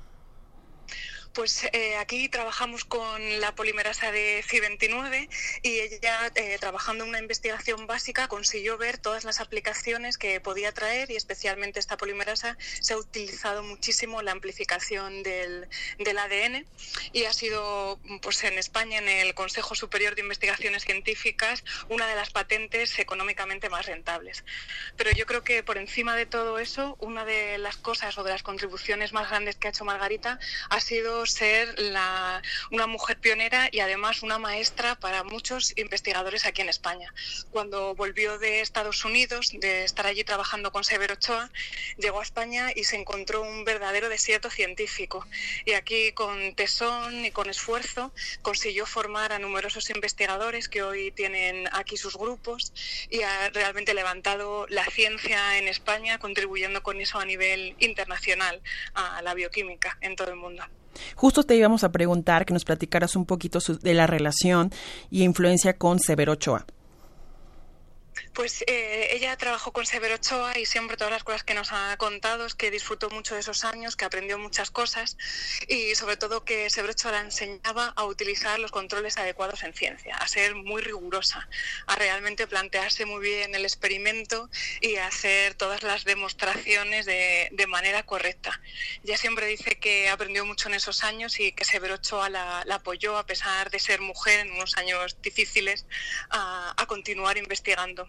Pues eh, aquí trabajamos con la polimerasa de CI29 y ella, eh, trabajando en una investigación básica, consiguió ver todas las aplicaciones que podía traer y especialmente esta polimerasa se ha utilizado muchísimo la amplificación del, del ADN y ha sido pues en España, en el Consejo Superior de Investigaciones Científicas, una de las patentes económicamente más rentables. Pero yo creo que por encima de todo eso, una de las cosas o de las contribuciones más grandes que ha hecho Margarita ha sido ser la, una mujer pionera y además una maestra para muchos investigadores aquí en España. Cuando volvió de Estados Unidos, de estar allí trabajando con Severo Ochoa, llegó a España y se encontró un verdadero desierto científico. Y aquí con tesón y con esfuerzo consiguió formar a numerosos investigadores que hoy tienen aquí sus grupos y ha realmente levantado la ciencia en España, contribuyendo con eso a nivel internacional a la bioquímica en todo el mundo. Justo te íbamos a preguntar que nos platicaras un poquito de la relación y influencia con Severo Ochoa. Pues eh, ella trabajó con Severo Ochoa y siempre todas las cosas que nos ha contado es que disfrutó mucho de esos años, que aprendió muchas cosas y sobre todo que Severo Ochoa la enseñaba a utilizar los controles adecuados en ciencia, a ser muy rigurosa, a realmente plantearse muy bien el experimento y a hacer todas las demostraciones de, de manera correcta. Ella siempre dice que aprendió mucho en esos años y que Severo Ochoa la, apoyó a pesar de ser mujer en unos años difíciles a continuar investigando.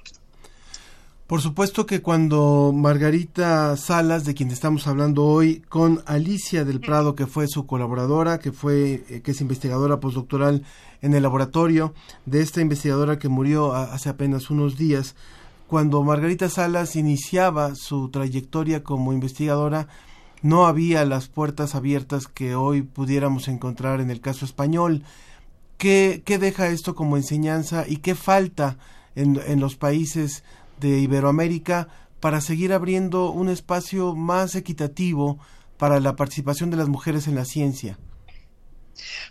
Por supuesto que cuando Margarita Salas, de quien estamos hablando hoy, con Alicia del Prado, que fue su colaboradora, que fue eh, que es investigadora postdoctoral en el laboratorio de esta investigadora que murió hace apenas unos días, cuando Margarita Salas iniciaba su trayectoria como investigadora, no había las puertas abiertas que hoy pudiéramos encontrar en el caso español. ¿Qué, qué deja esto como enseñanza y qué falta en, en los países de Iberoamérica para seguir abriendo un espacio más equitativo para la participación de las mujeres en la ciencia?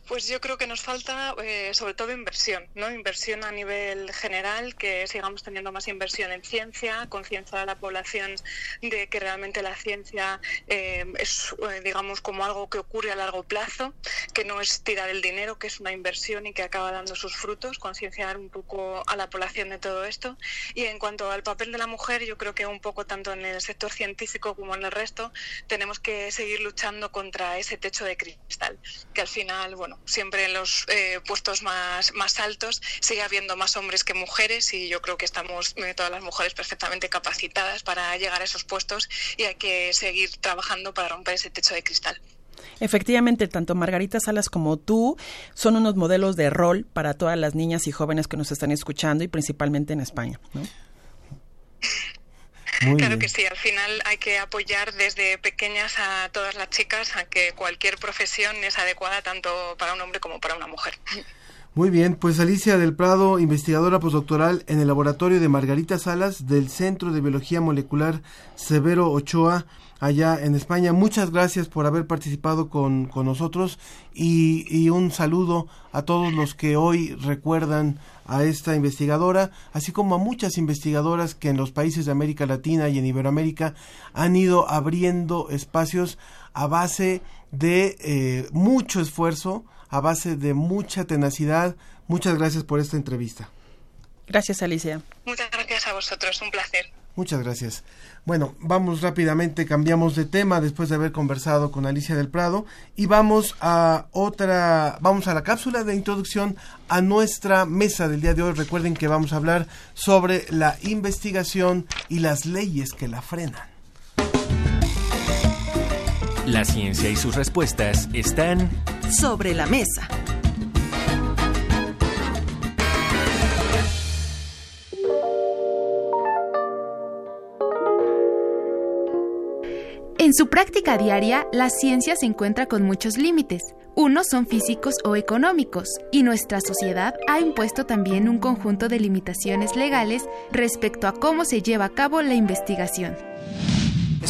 Pues yo creo que nos falta eh, sobre todo inversión, ¿no? Inversión a nivel general, que sigamos teniendo más inversión en ciencia, conciencia a la población de que realmente la ciencia eh, es, eh, digamos, como algo que ocurre a largo plazo, que no es tirar el dinero, que es una inversión y que acaba dando sus frutos, concienciar un poco a la población de todo esto. Y en cuanto al papel de la mujer, yo creo que un poco tanto en el sector científico como en el resto, tenemos que seguir luchando contra ese techo de cristal, que al final, bueno, siempre en los eh, puestos más, más altos sigue habiendo más hombres que mujeres y yo creo que estamos eh, todas las mujeres perfectamente capacitadas para llegar a esos puestos y hay que seguir trabajando para romper ese techo de cristal. Efectivamente, tanto Margarita Salas como tú son unos modelos de rol para todas las niñas y jóvenes que nos están escuchando y principalmente en España. ¿no? Muy claro bien. que sí, al final hay que apoyar desde pequeñas a todas las chicas a que cualquier profesión es adecuada tanto para un hombre como para una mujer. Muy bien, pues Alicia del Prado, investigadora postdoctoral en el laboratorio de Margarita Salas del Centro de Biología Molecular Severo Ochoa, allá en España. Muchas gracias por haber participado con, con nosotros y, y un saludo a todos los que hoy recuerdan a esta investigadora, así como a muchas investigadoras que en los países de América Latina y en Iberoamérica han ido abriendo espacios a base de eh, mucho esfuerzo, a base de mucha tenacidad. Muchas gracias por esta entrevista. Gracias, Alicia. Muchas gracias a vosotros, un placer. Muchas gracias. Bueno, vamos rápidamente, cambiamos de tema después de haber conversado con Alicia del Prado y vamos a otra, vamos a la cápsula de introducción a nuestra mesa del día de hoy. Recuerden que vamos a hablar sobre la investigación y las leyes que la frenan. La ciencia y sus respuestas están Sobre la mesa. En su práctica diaria, la ciencia se encuentra con muchos límites. Unos son físicos o económicos, y nuestra sociedad ha impuesto también un conjunto de limitaciones legales respecto a cómo se lleva a cabo la investigación.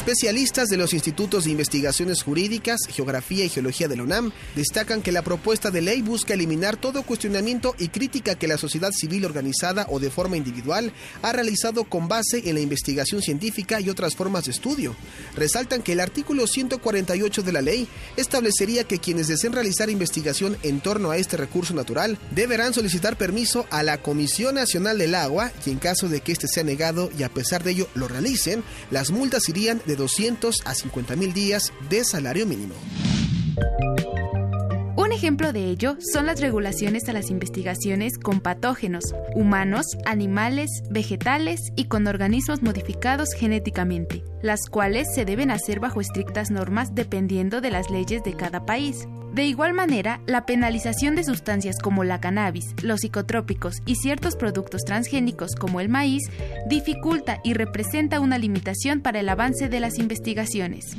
Especialistas de los institutos de investigaciones jurídicas, geografía y geología de la UNAM destacan que la propuesta de ley busca eliminar todo cuestionamiento y crítica que la sociedad civil organizada o de forma individual ha realizado con base en la investigación científica y otras formas de estudio. Resaltan que el artículo 148 de la ley establecería que quienes deseen realizar investigación en torno a este recurso natural deberán solicitar permiso a la Comisión Nacional del Agua y en caso de que éste sea negado y a pesar de ello lo realicen, las multas irían de 200 a 50 mil días de salario mínimo. Un ejemplo de ello son las regulaciones a las investigaciones con patógenos, humanos, animales, vegetales y con organismos modificados genéticamente, las cuales se deben hacer bajo estrictas normas dependiendo de las leyes de cada país. De igual manera, la penalización de sustancias como la cannabis, los psicotrópicos y ciertos productos transgénicos como el maíz dificulta y representa una limitación para el avance de las investigaciones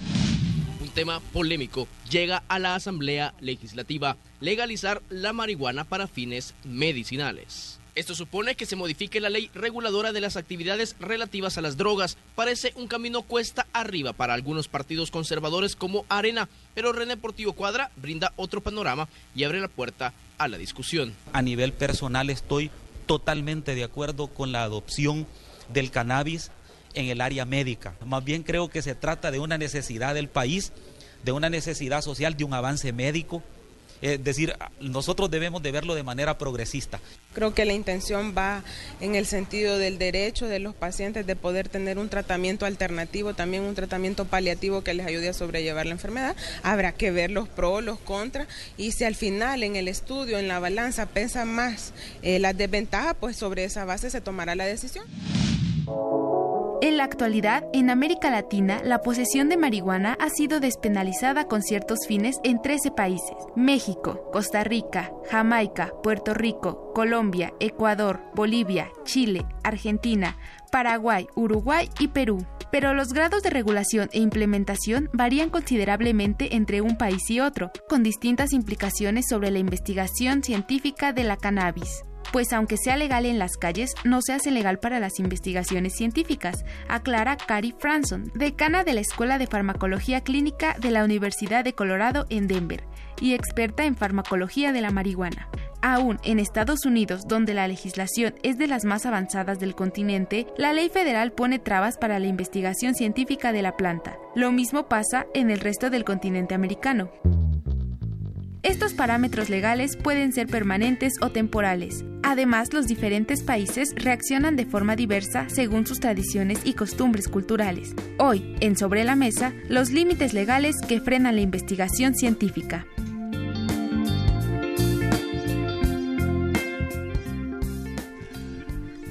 tema polémico, llega a la Asamblea Legislativa legalizar la marihuana para fines medicinales. Esto supone que se modifique la ley reguladora de las actividades relativas a las drogas. Parece un camino cuesta arriba para algunos partidos conservadores como Arena, pero René Portillo Cuadra brinda otro panorama y abre la puerta a la discusión. A nivel personal estoy totalmente de acuerdo con la adopción del cannabis en el área médica. Más bien creo que se trata de una necesidad del país, de una necesidad social, de un avance médico. Es decir, nosotros debemos de verlo de manera progresista. Creo que la intención va en el sentido del derecho de los pacientes de poder tener un tratamiento alternativo, también un tratamiento paliativo que les ayude a sobrellevar la enfermedad. Habrá que ver los pros, los contras y si al final en el estudio, en la balanza, pesa más eh, las desventajas, pues sobre esa base se tomará la decisión. En la actualidad, en América Latina, la posesión de marihuana ha sido despenalizada con ciertos fines en 13 países. México, Costa Rica, Jamaica, Puerto Rico, Colombia, Ecuador, Bolivia, Chile, Argentina, Paraguay, Uruguay y Perú. Pero los grados de regulación e implementación varían considerablemente entre un país y otro, con distintas implicaciones sobre la investigación científica de la cannabis pues aunque sea legal en las calles, no se hace legal para las investigaciones científicas, aclara Cari Franson, decana de la Escuela de Farmacología Clínica de la Universidad de Colorado en Denver y experta en farmacología de la marihuana. Aún en Estados Unidos, donde la legislación es de las más avanzadas del continente, la ley federal pone trabas para la investigación científica de la planta. Lo mismo pasa en el resto del continente americano. Estos parámetros legales pueden ser permanentes o temporales. Además, los diferentes países reaccionan de forma diversa según sus tradiciones y costumbres culturales. Hoy, en Sobre la Mesa, los límites legales que frenan la investigación científica.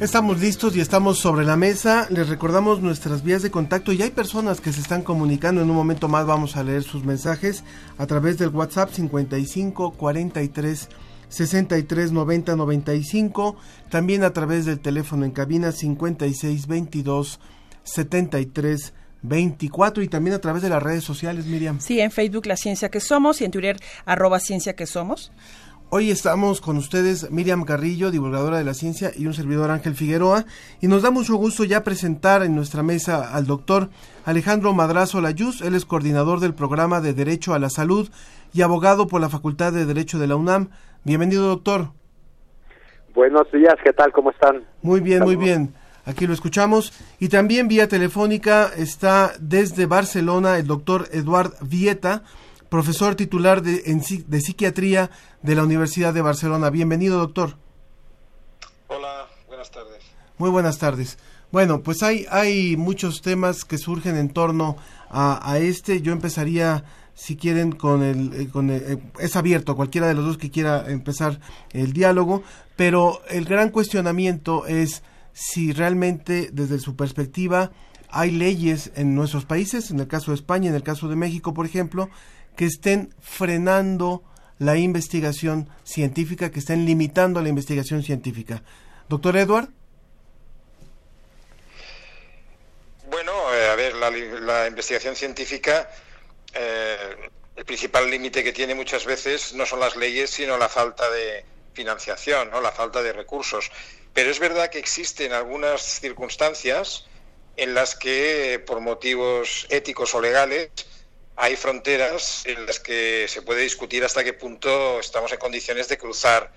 Estamos listos y estamos sobre la mesa. Les recordamos nuestras vías de contacto y hay personas que se están comunicando. En un momento más vamos a leer sus mensajes a través del WhatsApp 55 43 63 90 95. También a través del teléfono en cabina 56 22 73 24 y también a través de las redes sociales, Miriam. Sí, en Facebook La Ciencia que Somos y en Twitter arroba Ciencia que Somos. Hoy estamos con ustedes Miriam Carrillo, divulgadora de la ciencia, y un servidor Ángel Figueroa, y nos da mucho gusto ya presentar en nuestra mesa al doctor Alejandro Madrazo Layuz, él es coordinador del programa de Derecho a la Salud y abogado por la Facultad de Derecho de la UNAM. Bienvenido, doctor. Buenos días, ¿qué tal? ¿Cómo están? Muy bien, muy bien. Aquí lo escuchamos. Y también vía telefónica está desde Barcelona el doctor Eduard Vieta, profesor titular de, de psiquiatría de la Universidad de Barcelona. Bienvenido, doctor. Hola, buenas tardes. Muy buenas tardes. Bueno, pues hay, hay muchos temas que surgen en torno a, este. Yo empezaría, si quieren, con el, eh, con eh, es abierto cualquiera de los dos que quiera empezar el diálogo, pero el gran cuestionamiento es si realmente desde su perspectiva hay leyes en nuestros países, en el caso de España, en el caso de México, por ejemplo, que estén frenando la investigación científica, que estén limitando la investigación científica. Doctor Edward. Bueno, eh, a ver, la, investigación científica, eh, el principal límite que tiene muchas veces no son las leyes, sino la falta de financiación, ¿no? la falta de recursos. Pero es verdad que existen algunas circunstancias en las que por motivos éticos o legales hay fronteras en las que se puede discutir hasta qué punto estamos en condiciones de cruzar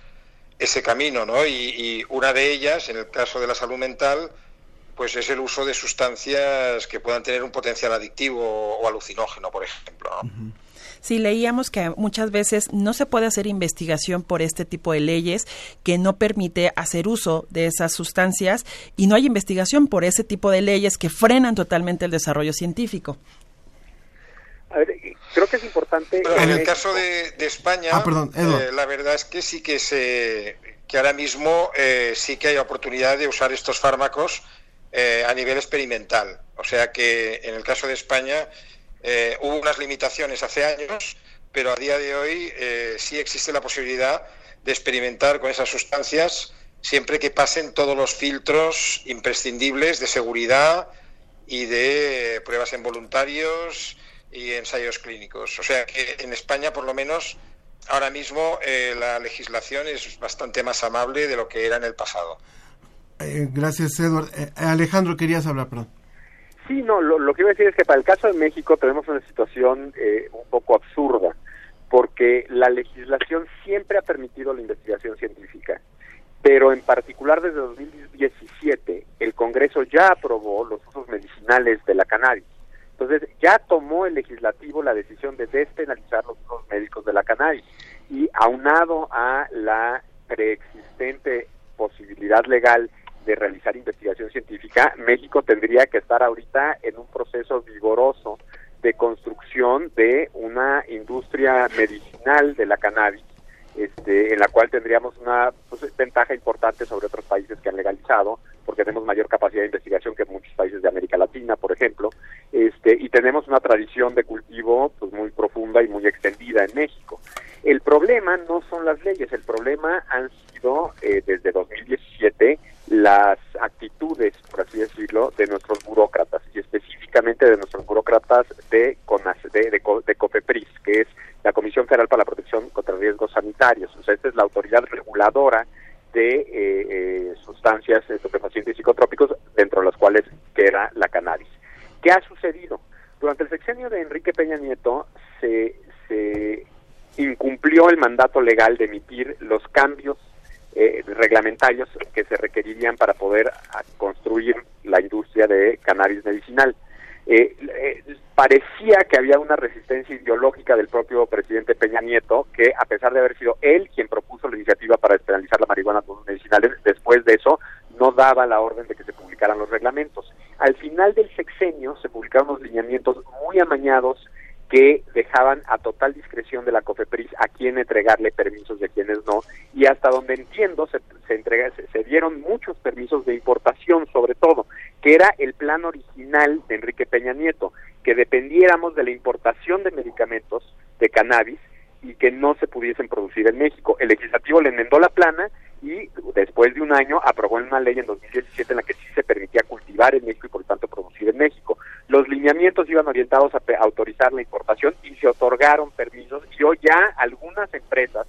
ese camino, ¿no? Y, una de ellas, en el caso de la salud mental, pues es el uso de sustancias que puedan tener un potencial adictivo o alucinógeno, por ejemplo. ¿no? Sí, leíamos que muchas veces no se puede hacer investigación por este tipo de leyes que no permite hacer uso de esas sustancias y no hay investigación por ese tipo de leyes que frenan totalmente el desarrollo científico. A ver, creo que es importante. en el caso de, España, ah, eh, la verdad es que sí que se que ahora mismo eh, sí que hay oportunidad de usar estos fármacos eh, a nivel experimental. O sea que en el caso de España hubo unas limitaciones hace años, pero a día de hoy sí existe la posibilidad de experimentar con esas sustancias siempre que pasen todos los filtros imprescindibles de seguridad y de pruebas en voluntarios y ensayos clínicos. O sea que en España, por lo menos, ahora mismo eh, la legislación es bastante más amable de lo que era en el pasado. Eh, gracias, Edward. Eh, Alejandro, querías hablar, perdón. Sí, no, lo, lo, que iba a decir es que para el caso de México tenemos una situación un poco absurda, porque la legislación siempre ha permitido la investigación científica, pero en particular desde 2017 el Congreso ya aprobó los usos medicinales de la cannabis entonces ya tomó el legislativo la decisión de despenalizar los médicos de la cannabis y aunado a la preexistente posibilidad legal de realizar investigación científica, México tendría que estar ahorita en un proceso vigoroso de construcción de una industria medicinal de la cannabis, este, en la cual tendríamos una pues, ventaja importante sobre otros países que han legalizado, porque tenemos mayor capacidad de investigación que muchos países de América Latina, por ejemplo, este, y tenemos una tradición de cultivo pues muy profunda y muy extendida en México. El problema no son las leyes, el problema han sido eh, desde 2017 las actitudes, por así decirlo, de nuestros burócratas y específicamente de nuestros burócratas de, de, de, COFEPRIS, que es la Comisión Federal para la Protección contra Riesgos Sanitarios. O sea, esta es la autoridad reguladora de eh, eh, sustancias estupefacientes y psicotrópicos, dentro de las cuales queda la cannabis. ¿Qué ha sucedido? Durante el sexenio de Enrique Peña Nieto se, se incumplió el mandato legal de emitir los cambios eh, reglamentarios que se requerirían para poder construir la industria de cannabis medicinal. Eh, eh, parecía que había una resistencia ideológica del propio presidente Peña Nieto, que a pesar de haber sido él quien propuso la iniciativa para despenalizar la marihuana con medicinales, después de eso no daba la orden de que se publicaran los reglamentos. Al final del sexenio se publicaron unos lineamientos muy amañados que dejaban a total discreción de la COFEPRIS a quién entregarle permisos y a quienes no, y hasta donde entiendo se, se, entrega, se, dieron muchos permisos de importación sobre todo, que era el plan original de Enrique Peña Nieto, que dependiéramos de la importación de medicamentos de cannabis y que no se pudiesen producir en México. El legislativo le enmendó la plana y después de un año aprobó una ley en 2017 en la que sí se permitía cultivar en México y por lo tanto producir en México. Los lineamientos iban orientados a, autorizar la importación y se otorgaron permisos y hoy ya algunas empresas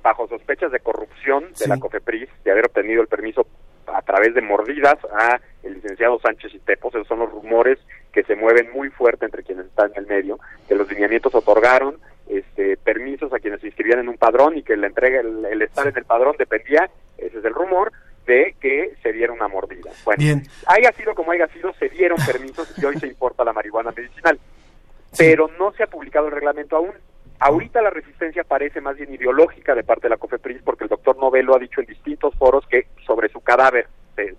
bajo sospechas de corrupción de la COFEPRIS, de haber obtenido el permiso a través de mordidas a licenciado Sánchez y Tepos, esos son los rumores que se mueven muy fuerte entre quienes están en el medio, que los lineamientos otorgaron este, permisos a quienes se inscribían en un padrón y que la entrega, el, estar en el padrón dependía, ese es el rumor, de que se diera una mordida. Bueno, Bien. haya sido como haya sido, se dieron permisos y hoy se importa la marihuana medicinal. Pero no se ha publicado el reglamento aún. Ahorita la resistencia parece más bien ideológica de parte de la COFEPRIS porque el doctor Novelo ha dicho en distintos foros que sobre su cadáver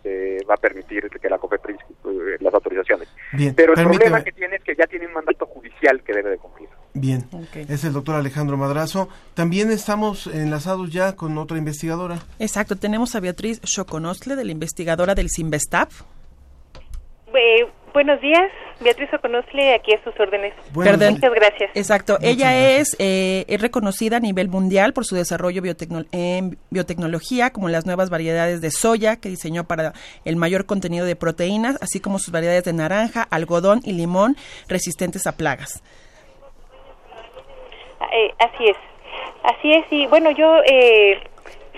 se, va a permitir que la COFEPRIS eh, las autorizaciones. Pero el problema que tiene es que ya tiene un mandato judicial que debe de cumplir. Bien, es el doctor Alejandro Madrazo. También estamos enlazados ya con otra investigadora. Exacto, tenemos a Beatriz Choconostle, de la investigadora del CIMBESTAP. Eh, buenos días, Beatriz Oconosle, aquí a sus órdenes. Muchas gracias. Exacto, ella Es, eh, es reconocida a nivel mundial por su desarrollo en biotecnología, como las nuevas variedades de soya que diseñó para el mayor contenido de proteínas, así como sus variedades de naranja, algodón y limón resistentes a plagas. Eh, así es, así es, y bueno, yo... Eh,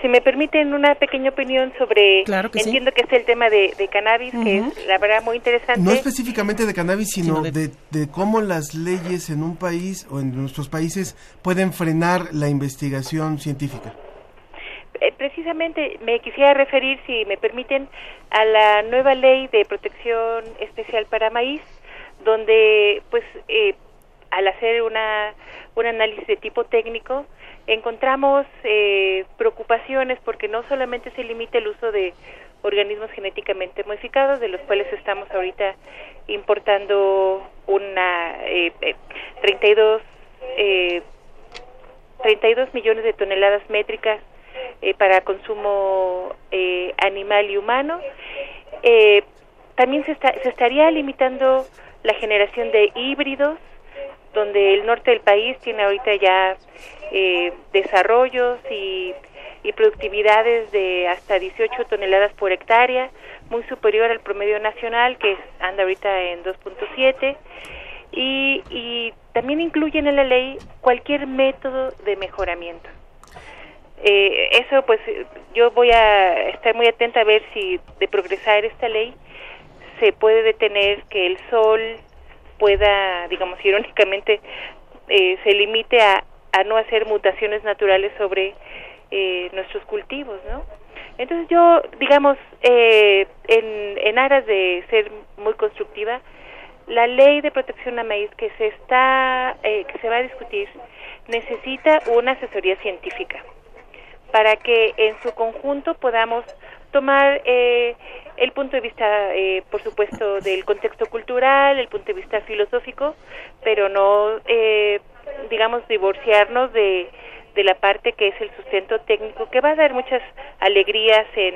si me permiten una pequeña opinión sobre, entiendo que es el tema de, cannabis, que es la verdad muy interesante. No específicamente de cannabis, sino, de... cómo las leyes en un país o en nuestros países pueden frenar la investigación científica. Eh, precisamente me quisiera referir, si me permiten, a la nueva ley de protección especial para maíz, donde, pues, eh, al hacer una, un análisis de tipo técnico, encontramos eh, preocupaciones porque no solamente se limita el uso de organismos genéticamente modificados, de los cuales estamos ahorita importando una eh, 32 eh, 32 eh, millones de toneladas métricas eh, para consumo animal y humano. también se, está, se estaría limitando la generación de híbridos donde el norte del país tiene ahorita ya eh, desarrollos y, productividades de hasta 18 toneladas por hectárea, muy superior al promedio nacional que anda ahorita en 2.7 y, y también incluyen en la ley cualquier método de mejoramiento. Eh, eso pues yo voy a estar muy atenta a ver si de progresar esta ley se puede detener que el sol pueda, digamos, irónicamente, eh, se limite a, a, no hacer mutaciones naturales sobre eh, nuestros cultivos, ¿no? Entonces yo, digamos, eh, en, en aras de ser muy constructiva, la ley de protección a maíz que se está, que se va a discutir, necesita una asesoría científica para que en su conjunto podamos tomar eh, el punto de vista, eh, por supuesto, del contexto cultural, el punto de vista filosófico, pero no, eh, digamos, divorciarnos de, de la parte que es el sustento técnico, que va a dar muchas alegrías en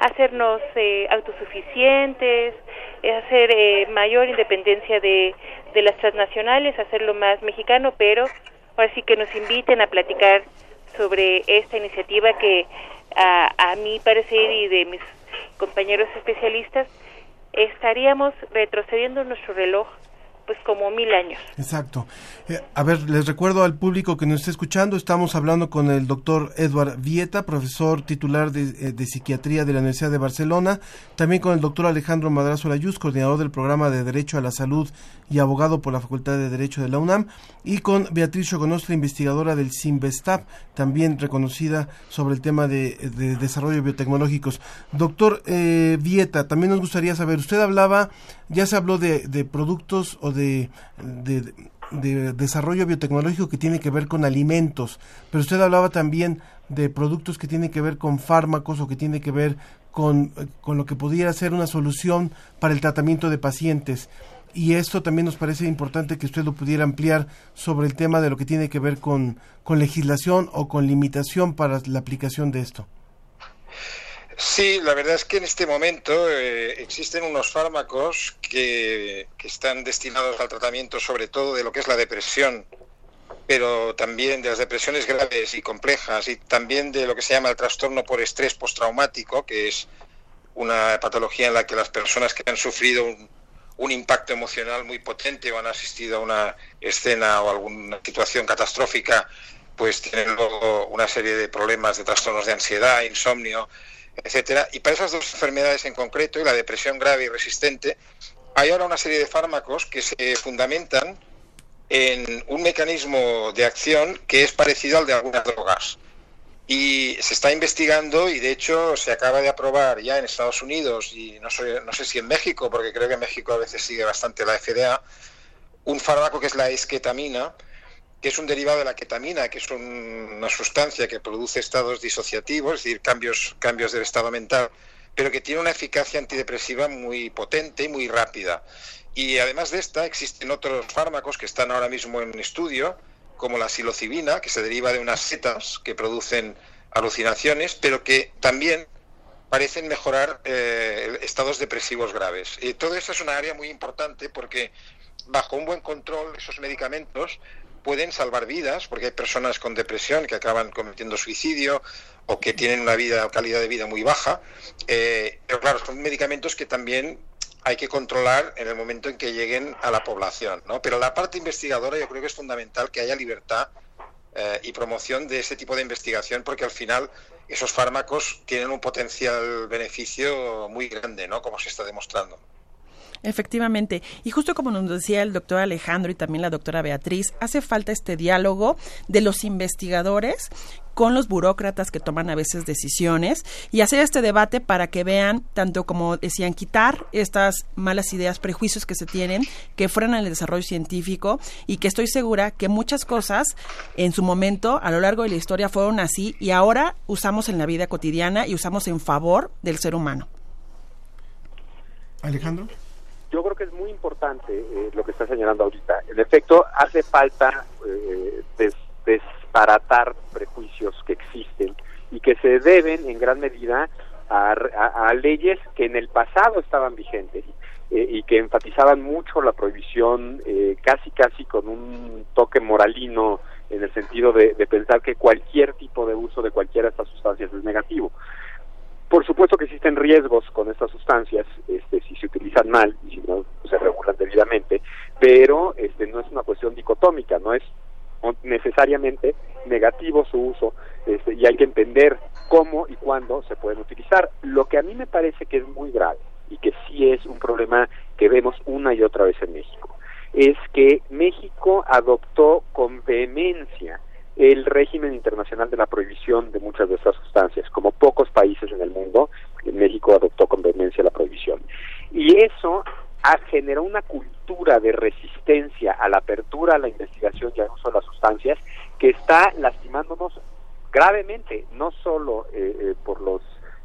hacernos eh, autosuficientes, hacer eh, mayor independencia de, de las transnacionales, hacerlo más mexicano, pero ahora sí que nos inviten a platicar sobre esta iniciativa que a, a mi parecer y de mis compañeros especialistas, estaríamos retrocediendo nuestro reloj pues como mil años. Exacto. Eh, a ver, les recuerdo al público que nos está escuchando, estamos hablando con el doctor Edward Vieta, profesor titular de, eh, psiquiatría de la Universidad de Barcelona, también con el doctor Alejandro Madrazo Layuz, coordinador del programa de Derecho a la Salud y abogado por la Facultad de Derecho de la UNAM, y con Beatriz Choconostra, investigadora del CIMBESTAP, también reconocida sobre el tema de, desarrollo biotecnológicos. Doctor eh, Vieta, también nos gustaría saber, usted hablaba, ya se habló de, de productos o de, de, desarrollo biotecnológico que tiene que ver con alimentos, pero usted hablaba también de productos que tienen que ver con fármacos o que tiene que ver con, con lo que pudiera ser una solución para el tratamiento de pacientes. Y esto también nos parece importante que usted lo pudiera ampliar sobre el tema de lo que tiene que ver con, con legislación o con limitación para la aplicación de esto. Sí, la verdad es que en este momento eh, existen unos fármacos que, están destinados al tratamiento sobre todo de lo que es la depresión, pero también de las depresiones graves y complejas y también de lo que se llama el trastorno por estrés postraumático, que es una patología en la que las personas que han sufrido un, un impacto emocional muy potente o han asistido a una escena o alguna situación catastrófica, pues tienen luego una serie de problemas de trastornos de ansiedad, insomnio, etcétera. Y para esas dos enfermedades en concreto, y la depresión grave y resistente, hay ahora una serie de fármacos que se fundamentan en un mecanismo de acción que es parecido al de algunas drogas. Y se está investigando y de hecho se acaba de aprobar ya en Estados Unidos y no sé, no sé si en México, porque creo que en México a veces sigue bastante la FDA, un fármaco que es la esquetamina, que es un derivado de la ketamina, que es una sustancia que produce estados disociativos, es decir, cambios, cambios del estado mental, pero que tiene una eficacia antidepresiva muy potente y muy rápida. Y además de esta, existen otros fármacos que están ahora mismo en estudio, como la psilocibina, que se deriva de unas setas que producen alucinaciones, pero que también parecen mejorar eh, estados depresivos graves. Y todo esto es una área muy importante porque bajo un buen control esos medicamentos pueden salvar vidas, porque hay personas con depresión que acaban cometiendo suicidio o que tienen una vida calidad de vida muy baja. Eh, pero claro, son medicamentos que también hay que controlar en el momento en que lleguen a la población. ¿no? Pero la parte investigadora yo creo que es fundamental que haya libertad eh, y promoción de ese tipo de investigación, porque al final esos fármacos tienen un potencial beneficio muy grande, ¿no? Como se está demostrando. Efectivamente. Y justo como nos decía el doctor Alejandro y también la doctora Beatriz, hace falta este diálogo de los investigadores con los burócratas que toman a veces decisiones y hacer este debate para que vean, tanto como decían, quitar estas malas ideas, prejuicios que se tienen, que frenan el desarrollo científico y que estoy segura que muchas cosas en su momento, a lo largo de la historia, fueron así y ahora usamos en la vida cotidiana y usamos en favor del ser humano. Alejandro yo creo que es muy importante eh, lo que está señalando ahorita. En efecto, hace falta eh, desbaratar prejuicios que existen y que se deben en gran medida a, leyes que en el pasado estaban vigentes eh, y que enfatizaban mucho la prohibición eh, casi casi con un toque moralino en el sentido de, de pensar que cualquier tipo de uso de cualquiera de estas sustancias es negativo. Por supuesto que existen riesgos con estas sustancias, este, si se utilizan mal y si no se regulan debidamente, pero este, no es una cuestión dicotómica, no es necesariamente negativo su uso este, y hay que entender cómo y cuándo se pueden utilizar. Lo que a mí me parece que es muy grave y que sí es un problema que vemos una y otra vez en México, es que México adoptó con vehemencia el régimen internacional de la prohibición de muchas de estas sustancias. Como pocos países en el mundo, en México adoptó con vehemencia la prohibición. Y eso ha generado una cultura de resistencia a la apertura, a la investigación y al uso de las sustancias que está lastimándonos gravemente, no solo eh, eh, por los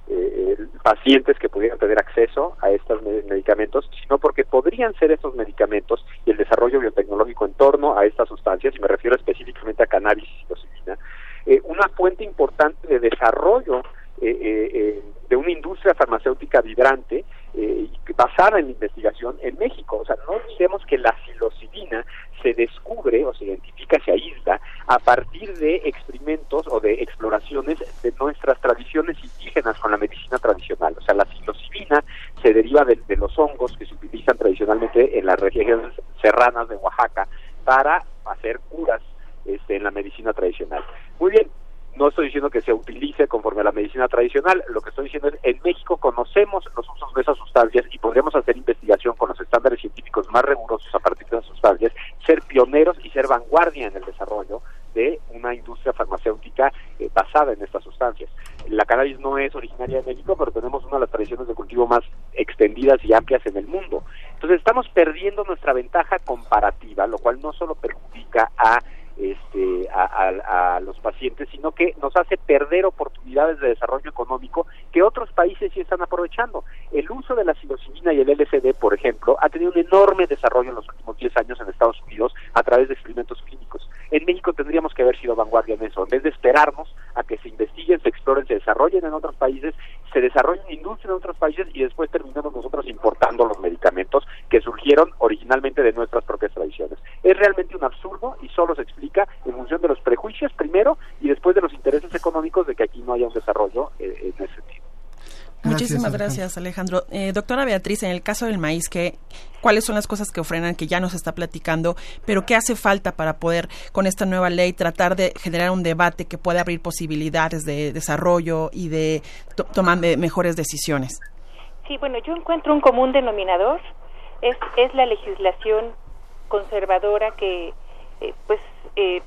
eh, pacientes que pudieran tener acceso a estos medicamentos, sino porque podrían ser estos medicamentos y el desarrollo biotecnológico en torno a estas sustancias, y me refiero específicamente a cannabis y psilocibina, eh, una fuente importante de desarrollo eh, eh, de una industria farmacéutica vibrante basada en investigación en México. O sea, no olvidemos que la psilocibina se descubre o se identifica, se aísla a partir de experimentos o de exploraciones de nuestras tradiciones indígenas con la medicina tradicional. O sea, la psilocibina se deriva de, los hongos que se utilizan tradicionalmente en las regiones serranas de Oaxaca para hacer curas este, en la medicina tradicional. Muy bien, no estoy diciendo que se utilice conforme a la medicina tradicional, lo que estoy diciendo es en México conocemos los usos de esas sustancias y podríamos hacer investigación con los estándares científicos más rigurosos a partir de esas sustancias, ser pioneros y ser vanguardia en el desarrollo de una industria farmacéutica eh, basada en estas sustancias. La cannabis no es originaria de México, pero tenemos una de las tradiciones de cultivo más extendidas y amplias en el mundo. Entonces estamos perdiendo nuestra ventaja comparativa, lo cual no solo perjudica a este, a, los pacientes, sino que nos hace perder oportunidades de desarrollo económico que otros países sí están aprovechando. El uso de la psilocibina y el LSD, por ejemplo, ha tenido un enorme desarrollo en los últimos 10 años en Estados Unidos a través de experimentos clínicos. En México tendríamos que haber sido vanguardia en eso, en vez de esperarnos a que se investiguen, se exploren, se desarrollen en otros países, se desarrollen industria en otros países y después terminamos nosotros importando los medicamentos que surgieron originalmente de nuestras propias tradiciones. Es realmente un absurdo y solo se explica en función de los prejuicios primero y después de los intereses económicos de que aquí no haya un desarrollo eh, en ese sentido. Muchísimas gracias, Alejandro. Eh, doctora Beatriz, en el caso del maíz, ¿qué, ¿cuáles son las cosas que frenan, que ya nos está platicando, pero qué hace falta para poder, con esta nueva ley, tratar de generar un debate que pueda abrir posibilidades de desarrollo y de tomar mejores decisiones? Sí, bueno, yo encuentro un común denominador, es, es la legislación conservadora que, eh, pues, eh,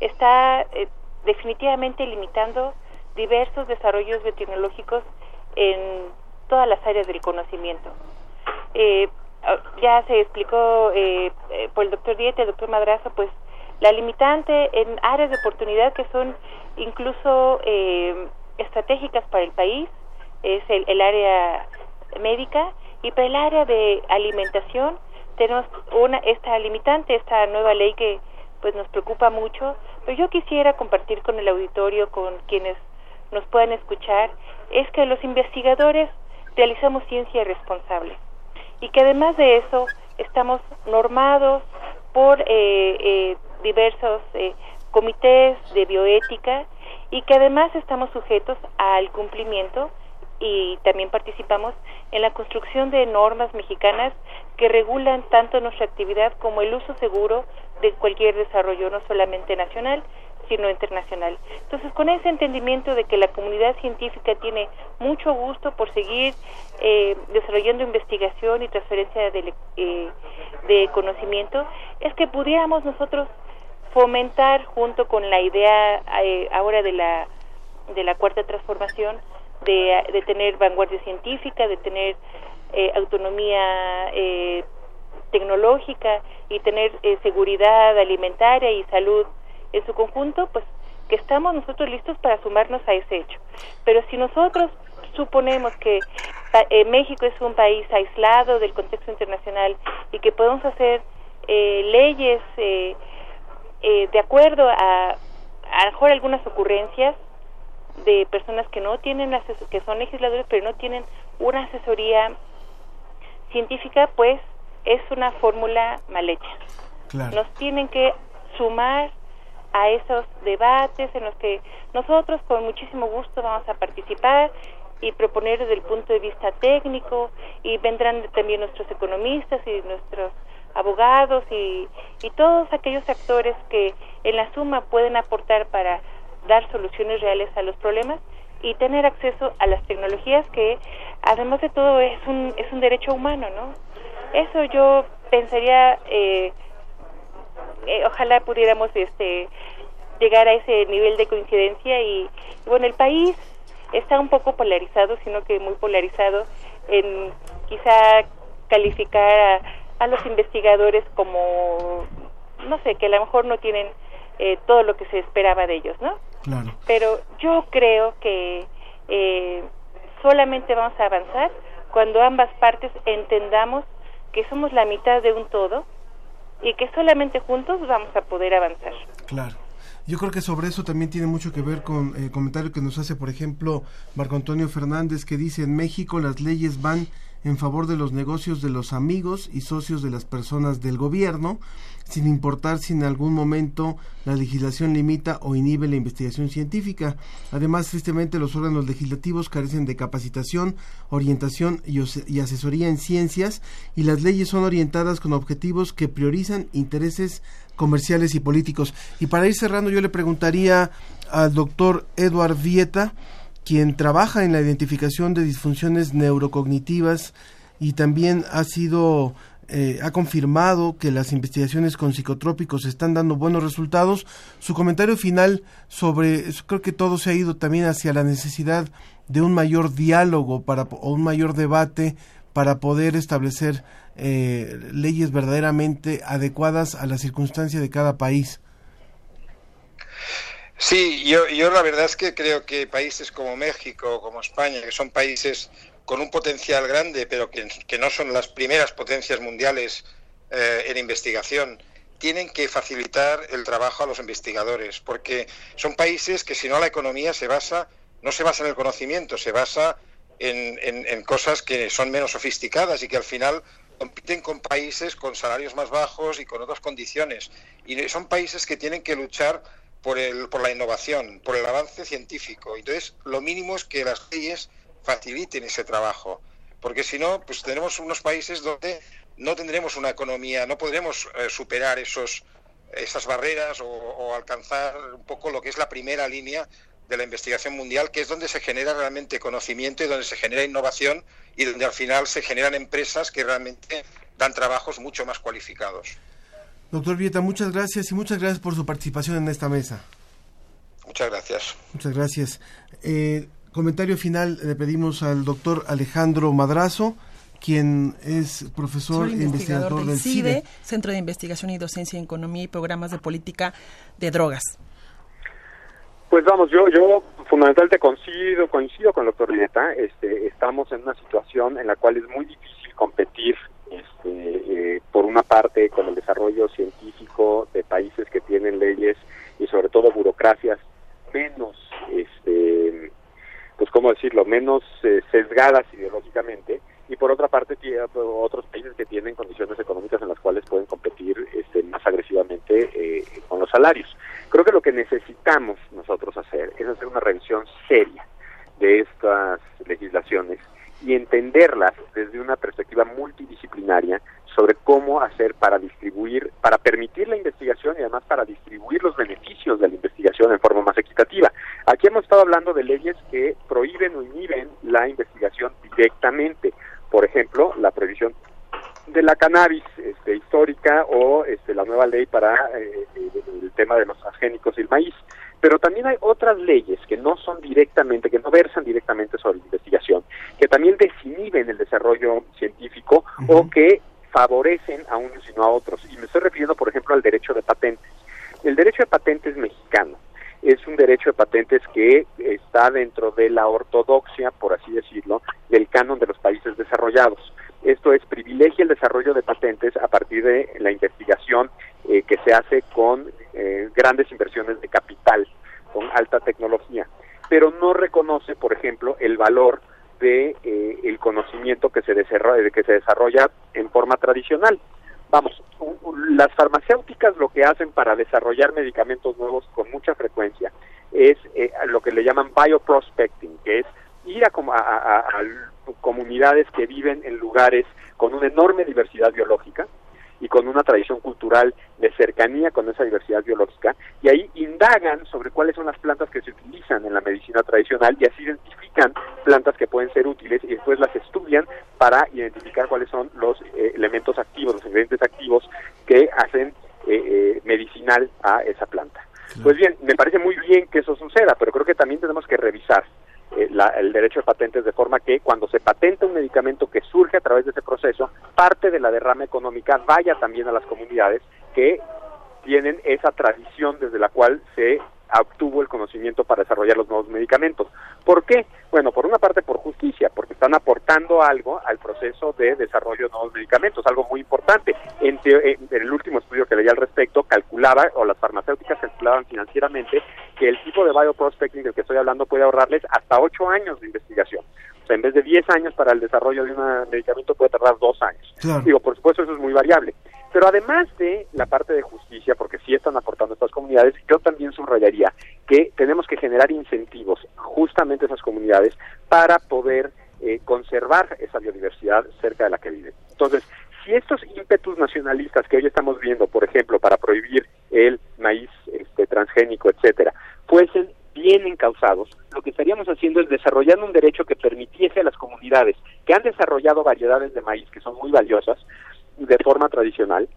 está eh, definitivamente limitando diversos desarrollos biotecnológicos en todas las áreas del conocimiento. Eh, ah, ya se explicó eh, eh, por el doctor Dieta, el doctor Madrazo, pues la limitante en áreas de oportunidad que son incluso estratégicas para el país es el, el área médica y para el área de alimentación tenemos una esta limitante, esta nueva ley que pues nos preocupa mucho, pero yo quisiera compartir con el auditorio, con quienes nos puedan escuchar, es que los investigadores realizamos ciencia responsable y que además de eso estamos normados por eh, eh, diversos eh, comités de bioética y que además estamos sujetos al cumplimiento y también participamos en la construcción de normas mexicanas que regulan tanto nuestra actividad como el uso seguro de cualquier desarrollo, no solamente nacional, sino internacional. Entonces, con ese entendimiento de que la comunidad científica tiene mucho gusto por seguir eh, desarrollando investigación y transferencia de, eh, de conocimiento, es que pudiéramos nosotros fomentar junto con la idea eh, ahora de la de la cuarta transformación de, de tener vanguardia científica, de tener eh, autonomía eh, tecnológica y tener seguridad alimentaria y salud en su conjunto, pues que estamos nosotros listos para sumarnos a ese hecho. Pero si nosotros suponemos que México es un país aislado del contexto internacional y que podemos hacer leyes de acuerdo a a lo mejor algunas ocurrencias de personas que no tienen que son legisladores pero no tienen una asesoría científica pues es una fórmula mal hecha nos tienen que sumar a esos debates en los que nosotros con muchísimo gusto vamos a participar y proponer desde el punto de vista técnico y vendrán también nuestros economistas y nuestros abogados y, y todos aquellos actores que en la suma pueden aportar para dar soluciones reales a los problemas y tener acceso a las tecnologías que además de todo es un es un derecho humano no eso yo pensaría eh, eh, ojalá pudiéramos este llegar a ese nivel de coincidencia y, bueno el país está un poco polarizado sino que muy polarizado en quizá calificar a, a los investigadores como no sé que a lo mejor no tienen eh, todo lo que se esperaba de ellos, ¿no? Pero yo creo que eh, solamente vamos a avanzar cuando ambas partes entendamos que somos la mitad de un todo y que solamente juntos vamos a poder avanzar. Claro. Yo creo que sobre eso también tiene mucho que ver con el comentario que nos hace, por ejemplo, Marco Antonio Fernández, que dice, en México las leyes van en favor de los negocios de los amigos y socios de las personas del gobierno, sin importar si en algún momento la legislación limita o inhibe la investigación científica. Además, tristemente, los órganos legislativos carecen de capacitación, orientación y, asesoría en ciencias y las leyes son orientadas con objetivos que priorizan intereses comerciales y políticos. Y para ir cerrando, yo le preguntaría al doctor Eduard Vieta, quien trabaja en la identificación de disfunciones neurocognitivas y también ha sido eh, ha confirmado que las investigaciones con psicotrópicos están dando buenos resultados. Su comentario final sobre, creo que todo se ha ido también hacia la necesidad de un mayor diálogo para, o un mayor debate para poder establecer eh, leyes verdaderamente adecuadas a la circunstancia de cada país. Sí, yo, yo la verdad es que creo que países como México, como España, que son países con un potencial grande, pero que, no son las primeras potencias mundiales eh, en investigación, tienen que facilitar el trabajo a los investigadores, porque son países que si no la economía se basa, no se basa en el conocimiento, se basa en, en cosas que son menos sofisticadas y que al final compiten con países con salarios más bajos y con otras condiciones. Y son países que tienen que luchar por, el, por la innovación, por el avance científico. Entonces, lo mínimo es que las leyes faciliten ese trabajo, porque si no, pues tenemos unos países donde no tendremos una economía, no podremos eh, superar esos, esas barreras o, alcanzar un poco lo que es la primera línea de la investigación mundial, que es donde se genera realmente conocimiento y donde se genera innovación y donde al final se generan empresas que realmente dan trabajos mucho más cualificados. Doctor Vieta, muchas gracias y muchas gracias por su participación en esta mesa. Muchas gracias. Muchas gracias. Eh, comentario final le pedimos al doctor Alejandro Madrazo, quien es profesor e investigador, del CIDE, Centro de Investigación y Docencia en Economía y Programas de Política de Drogas. Pues vamos, yo yo fundamentalmente coincido coincido con el doctor Rieta. Este, estamos en una situación en la cual es muy difícil competir este, eh, por una parte con el desarrollo científico de países que tienen leyes y sobre todo burocracias menos este, pues cómo decirlo, menos eh, sesgadas ideológicamente y por otra parte otros países que tienen condiciones económicas en las cuales pueden competir este, más agresivamente eh, con los salarios. Creo que lo que necesitamos nosotros hacer es hacer una revisión seria de estas legislaciones y entenderlas desde una perspectiva multidisciplinaria sobre cómo hacer para distribuir, para permitir la investigación y además para distribuir los beneficios de la investigación en forma más equitativa. Aquí hemos estado hablando de leyes que prohíben o inhiben la investigación directamente. Por ejemplo, la prohibición de la cannabis este, histórica o este, la nueva ley para eh, el tema de los transgénicos y el maíz. Pero también hay otras leyes que no son directamente, que no versan directamente sobre la investigación, también desinhiben el desarrollo científico o que favorecen a unos y no a otros. Y me estoy refiriendo, por ejemplo, al derecho de patentes. El derecho de patentes mexicano es un derecho de patentes que está dentro de la ortodoxia, por así decirlo, del canon de los países desarrollados. Esto es, privilegia el desarrollo de patentes a partir de la investigación eh, que se hace con eh, grandes inversiones de capital, con alta tecnología, pero no reconoce, por ejemplo, el valor de eh, el conocimiento que se desarrolla, que se desarrolla en forma tradicional. Vamos, las farmacéuticas lo que hacen para desarrollar medicamentos nuevos con mucha frecuencia es lo que le llaman bioprospecting, que es ir a, a, a, comunidades que viven en lugares con una enorme diversidad biológica y con una tradición cultural de cercanía con esa diversidad biológica, y ahí indagan sobre cuáles son las plantas que se utilizan en la medicina tradicional y así identifican plantas que pueden ser útiles y después las estudian para identificar cuáles son los eh, elementos activos, los ingredientes activos que hacen eh, eh, medicinal a esa planta. Pues bien, me parece muy bien que eso suceda, pero creo que también tenemos que revisar eh, el derecho de patentes de forma que cuando se patenta un medicamento que surge a través de ese proceso, parte de la derrama económica vaya también a las comunidades que tienen esa tradición desde la cual se obtuvo el conocimiento para desarrollar los nuevos medicamentos. ¿Por qué? Bueno, por una parte por justicia, porque están aportando algo al proceso de desarrollo de nuevos medicamentos, algo muy importante. En, el último estudio que leí al respecto, calculaba, o las farmacéuticas calculaban financieramente, que el tipo de bioprospecting del que estoy hablando puede ahorrarles hasta 8 años de investigación. O sea, en vez de 10 años para el desarrollo de un medicamento puede tardar 2 años. Digo, por supuesto eso es muy variable. Pero además de la parte de justicia, porque sí están aportando estas comunidades, yo también subrayaría que tenemos que generar incentivos justamente esas comunidades para poder eh, conservar esa biodiversidad cerca de la que viven. Entonces, si estos ímpetus nacionalistas que hoy estamos viendo, por ejemplo, para prohibir el maíz este, transgénico, etcétera, fuesen bien encausados, lo que estaríamos haciendo es desarrollando un derecho que permitiese a las comunidades que han desarrollado variedades de maíz que son muy valiosas, de forma tradicional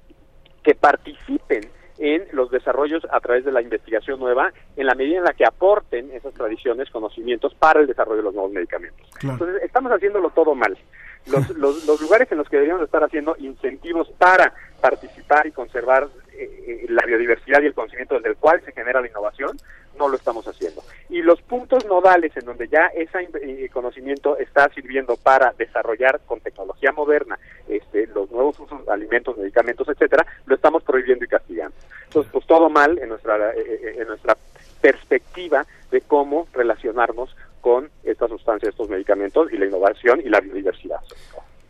que participen en los desarrollos a través de la investigación nueva en la medida en la que aporten esas tradiciones, conocimientos para el desarrollo de los nuevos medicamentos. Entonces, estamos haciéndolo todo mal. Los, los, lugares en los que deberíamos estar haciendo incentivos para participar y conservar eh, eh, la biodiversidad y el conocimiento desde el cual se genera la innovación no lo estamos haciendo. Y los puntos nodales en donde ya ese eh, conocimiento está sirviendo para desarrollar con tecnología moderna este, los nuevos usos, alimentos, medicamentos, etcétera, lo estamos prohibiendo y castigando. Entonces, pues todo mal en nuestra, eh, eh, en nuestra perspectiva de cómo relacionarnos con estas sustancias, estos medicamentos y la innovación y la biodiversidad.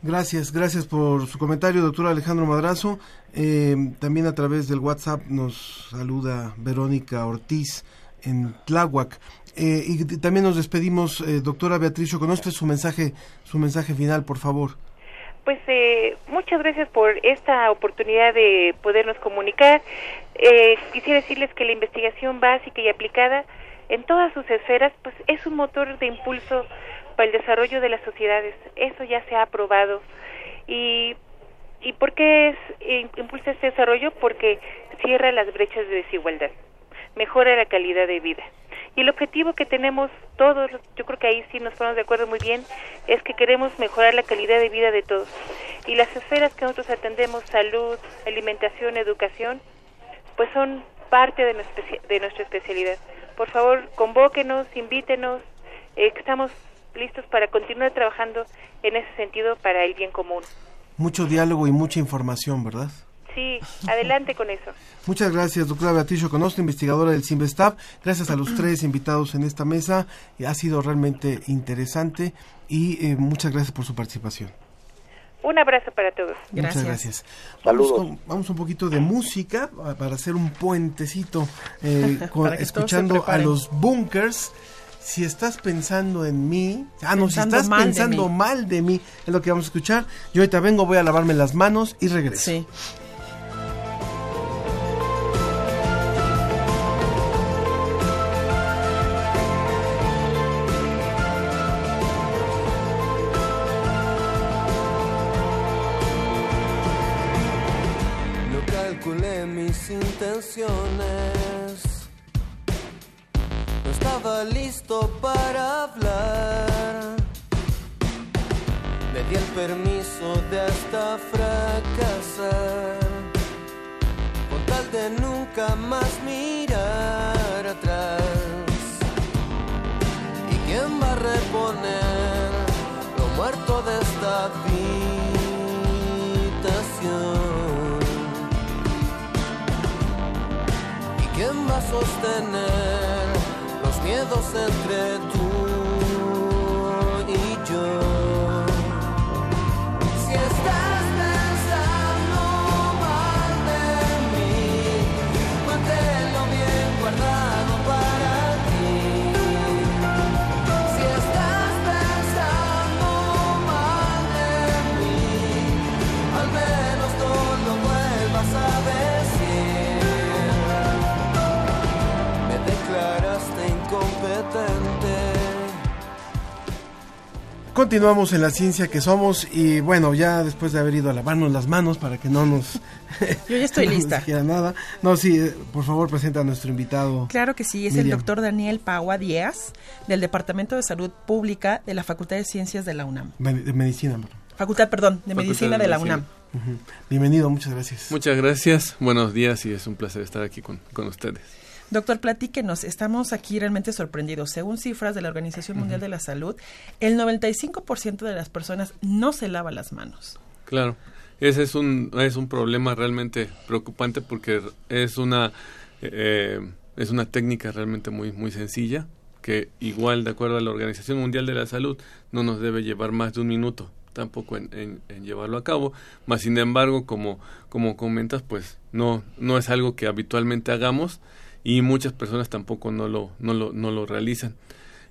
Gracias, gracias por su comentario, doctor Alejandro Madrazo. también a través del WhatsApp nos saluda Verónica Ortiz en Tláhuac. Eh, y también nos despedimos, eh, doctora Beatriz Choconostre, su mensaje, su mensaje final, por favor. Pues eh, muchas gracias por esta oportunidad de podernos comunicar. quisiera decirles que la investigación básica y aplicada en todas sus esferas, pues es un motor de impulso para el desarrollo de las sociedades. Eso ya se ha aprobado. ¿Y, y por qué es, impulsa este desarrollo? Porque cierra las brechas de desigualdad mejora la calidad de vida. Y el objetivo que tenemos todos, yo creo que ahí sí nos ponemos de acuerdo muy bien, es que queremos mejorar la calidad de vida de todos. Y las esferas que nosotros atendemos, salud, alimentación, educación, pues son parte de nuestra, de nuestra especialidad. Por favor, convóquenos, invítenos, eh, estamos listos para continuar trabajando en ese sentido para el bien común. Mucho diálogo y mucha información, ¿verdad? Sí, adelante con eso. Muchas gracias, doctora Beatriz Conosto, investigadora del CIMBESTAF. Gracias a los tres invitados en esta mesa. Ha sido realmente interesante y eh, muchas gracias por su participación. Un abrazo para todos. Muchas gracias. Vamos, vamos un poquito de música para hacer un puentecito, eh, escuchando a los bunkers si estás pensando en mí, ah, no, si estás pensando mal de mí, es lo que vamos a escuchar. Yo ahorita vengo, voy a lavarme las manos y regreso. Sí. Listo para hablar. Me di el permiso de hasta fracasar. Con tal de nunca más mirar atrás. ¿Y quién va a reponer lo muerto de esta habitación? ¿Y quién va a sostener los miedos Continuamos en la ciencia que somos y bueno, ya después de haber ido a lavarnos las manos para que no nos... Yo ya estoy no nos lista. nada. No, sí, eh, por favor presenta a nuestro invitado. Claro que sí, es el doctor Daniel Paua Díaz, del Departamento de Salud Pública de la Facultad de Ciencias de la UNAM. De medicina. perdón. Facultad, perdón, de Facultad Medicina de de la Medicina. UNAM. Bienvenido, muchas gracias. Muchas gracias, buenos días y es un placer estar aquí con, con ustedes. Doctor, platíquenos, estamos aquí realmente sorprendidos. Según cifras de la Organización Mundial de la Salud, el 95% de las personas no se lava las manos. Claro, ese es un, es un problema realmente preocupante porque es una, eh, es una técnica realmente muy, muy sencilla que igual de acuerdo a la Organización Mundial de la Salud no nos debe llevar más de un minuto tampoco en, en- en llevarlo a cabo, más sin embargo como, como comentas pues no, no es algo que habitualmente hagamos y muchas personas tampoco no lo, no lo, no lo realizan.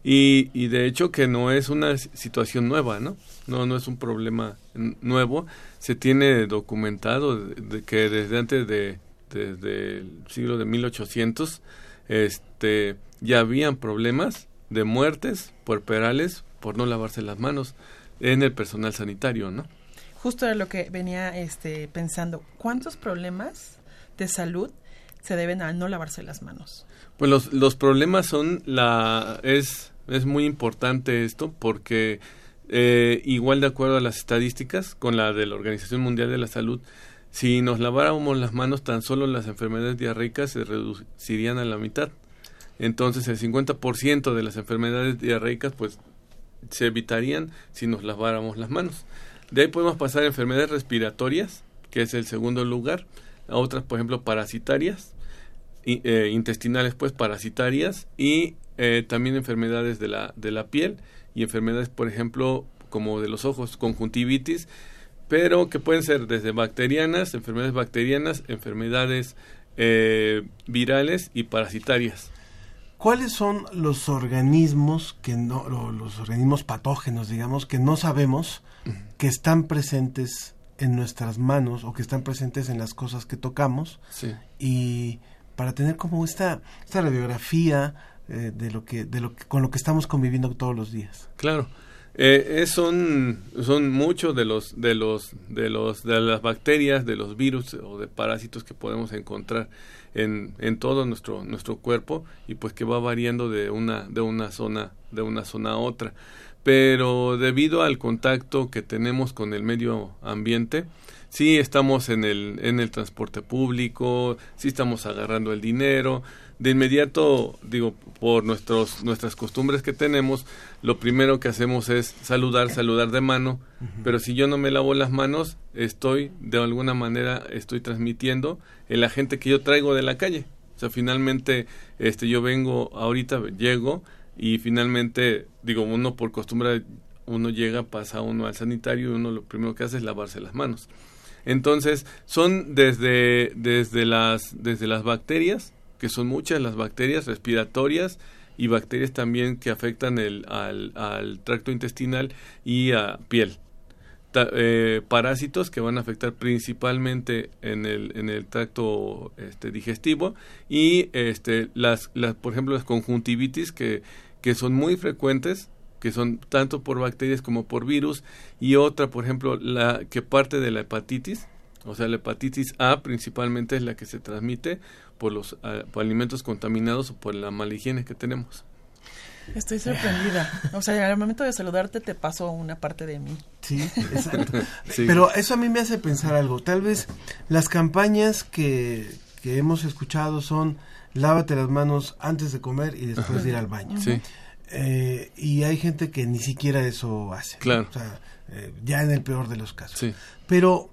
Y, y de hecho que no es una situación nueva, ¿no? No, no es un problema nuevo. Se tiene documentado de, de que desde antes de, desde el siglo de 1800, este, ya habían problemas de muertes puerperales por no lavarse las manos en el personal sanitario, ¿no? Justo era lo que venía este, pensando. ¿Cuántos problemas de salud se deben a no lavarse las manos? Pues los, los problemas son la es es muy importante esto porque eh, igual de acuerdo a las estadísticas con la de la Organización Mundial de la Salud si nos laváramos las manos tan solo las enfermedades diarreicas se reducirían a la mitad. Entonces el 50% de las enfermedades diarreicas pues se evitarían si nos laváramos las manos. De ahí podemos pasar a enfermedades respiratorias que es el segundo lugar. A otras por ejemplo parasitarias eh, intestinales pues parasitarias y eh, también enfermedades de la de la piel y enfermedades por ejemplo como de los ojos conjuntivitis pero que pueden ser desde bacterianas enfermedades bacterianas enfermedades eh, virales y parasitarias ¿Cuáles son los organismos que no, los organismos patógenos, digamos, que no sabemos que están presentes en nuestras manos o que están presentes en las cosas que tocamos? Sí. Y para tener como esta, esta radiografía eh, de lo que, de lo con lo que estamos conviviendo todos los días. Claro. Eh, son son muchos de los de los de los de las bacterias, de los virus o de parásitos que podemos encontrar en, en todo nuestro nuestro cuerpo y pues que va variando de una de una zona de una zona a otra. Pero debido al contacto que tenemos con el medio ambiente, sí estamos en el en el transporte público, sí estamos agarrando el dinero, de inmediato, digo, por nuestros, nuestras costumbres que tenemos, lo primero que hacemos es saludar, saludar de mano, pero si yo no me lavo las manos, estoy, de alguna manera, estoy transmitiendo el agente que yo traigo de la calle. O sea, finalmente, este, yo vengo, ahorita llego, y finalmente, digo, uno por costumbre, uno llega, pasa uno al sanitario, y uno lo primero que hace es lavarse las manos. Entonces, son desde, desde, las, desde las bacterias, que son muchas las bacterias respiratorias y bacterias también que afectan el, al, al tracto intestinal y a piel. Eh, parásitos que van a afectar principalmente en el, en el tracto este, digestivo y este, las, las, por ejemplo, las conjuntivitis que, que son muy frecuentes que son tanto por bacterias como por virus y otra, por ejemplo, la que parte de la hepatitis O sea, la hepatitis A principalmente es la que se transmite por los ah, alimentos contaminados o por la mala higiene que tenemos. Estoy sorprendida. O sea, al momento de saludarte te paso una parte de mí. Sí, exacto. Pero eso a mí me hace pensar algo. Tal vez las campañas que, que hemos escuchado son lávate las manos antes de comer y después de ir al baño. Sí. Eh, y hay gente que ni siquiera eso hace. Claro. O sea, eh, ya en el peor de los casos. Sí. Pero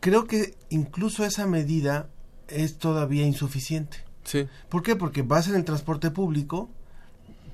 creo que incluso esa medida es todavía insuficiente. Sí. ¿Por qué? Porque vas en el transporte público,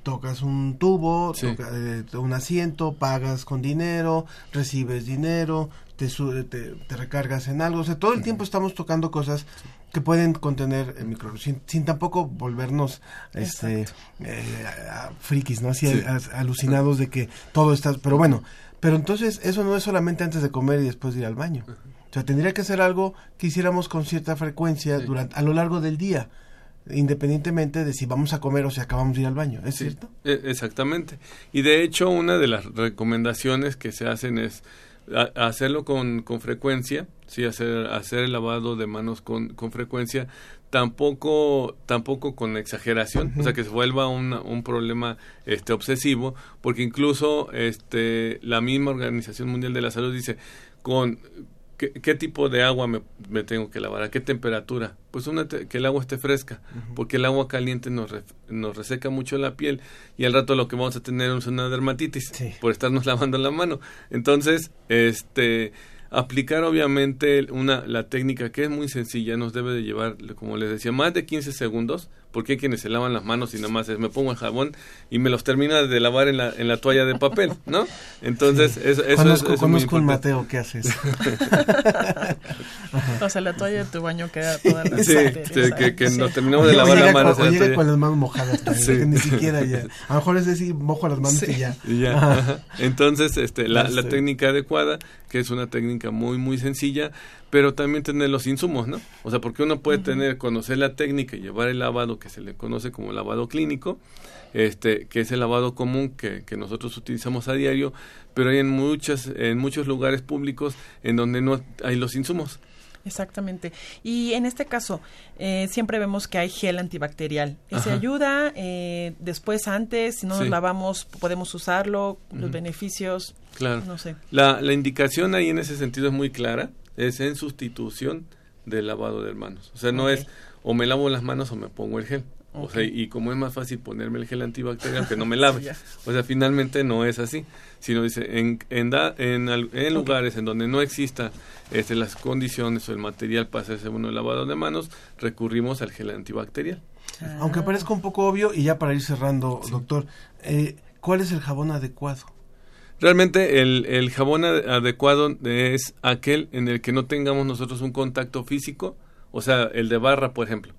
tocas un tubo, Sí. toca- eh, un asiento, pagas con dinero, recibes dinero, te, te, te recargas en algo. O sea, todo el tiempo estamos tocando cosas que pueden contener el microbios, sin, sin tampoco volvernos este eh, a- a frikis, ¿no? Así Sí. a- alucinados de que todo está... Pero bueno, pero entonces eso no es solamente antes de comer y después de ir al baño. O sea, tendría que ser algo que hiciéramos con cierta frecuencia durante, a lo largo del día, independientemente de si vamos a comer o si acabamos de ir al baño. ¿Es Sí, cierto? e- exactamente. Y de hecho, una de las recomendaciones que se hacen es a- hacerlo con, con frecuencia, sí, hacer, hacer el lavado de manos con, con frecuencia, tampoco, tampoco con exageración, o sea, que se vuelva una- un problema este, obsesivo, porque incluso este, la misma Organización Mundial de la Salud dice, con ¿Qué, qué tipo de agua me, me tengo que lavar? ¿A qué temperatura? Pues una te- que el agua esté fresca, porque el agua caliente nos, ref- nos reseca mucho la piel y al rato lo que vamos a tener es una dermatitis por estarnos lavando la mano. Entonces, este aplicar obviamente una la técnica que es muy sencilla nos debe de llevar como les decía más de 15 segundos porque hay quienes se lavan las manos y nada más es me pongo el jabón y me los termina de lavar en la, en la toalla de papel ¿no? entonces eso, eso conozco es, eso conozco un. Mateo que hace eso. O sea, la toalla de tu baño queda toda la Sí, sí, que, que nos terminamos de lavar las manos. con- o en la llega toalla. con las manos mojadas también, Sí. que ni siquiera ya. A lo mejor es decir, mojo las manos y ya. Y ya, Ajá. ajá. Entonces, este, la, la sé. técnica adecuada, que es una técnica muy, muy sencilla, pero también tener los insumos, ¿no? O sea, porque uno puede tener, conocer la técnica y llevar el lavado que se le conoce como lavado clínico, este, que es el lavado común que, que nosotros utilizamos a diario, pero hay en muchas, en muchos lugares públicos en donde no hay los insumos. Exactamente. Y en este caso, eh, siempre vemos que hay gel antibacterial. ¿Ese Ajá. ayuda? Eh, después, antes, si no nos lavamos, podemos usarlo. Los beneficios. Claro. No sé. La, la indicación ahí en ese sentido es muy clara, es en sustitución del lavado de manos. O sea, no es o me lavo las manos o me pongo el gel. O sea, y como es más fácil ponerme el gel antibacterial que no me lave. O sea, finalmente no es así, sino dice, en, en, da- en, al- en lugares en donde no exista este, las condiciones o el material para hacerse uno el lavado de manos, recurrimos al gel antibacterial. Aunque parezca un poco obvio, y ya para ir cerrando, doctor, eh, ¿cuál es el jabón adecuado? Realmente el, el jabón ade- adecuado es aquel en el que no tengamos nosotros un contacto físico, o sea, el de barra, por ejemplo.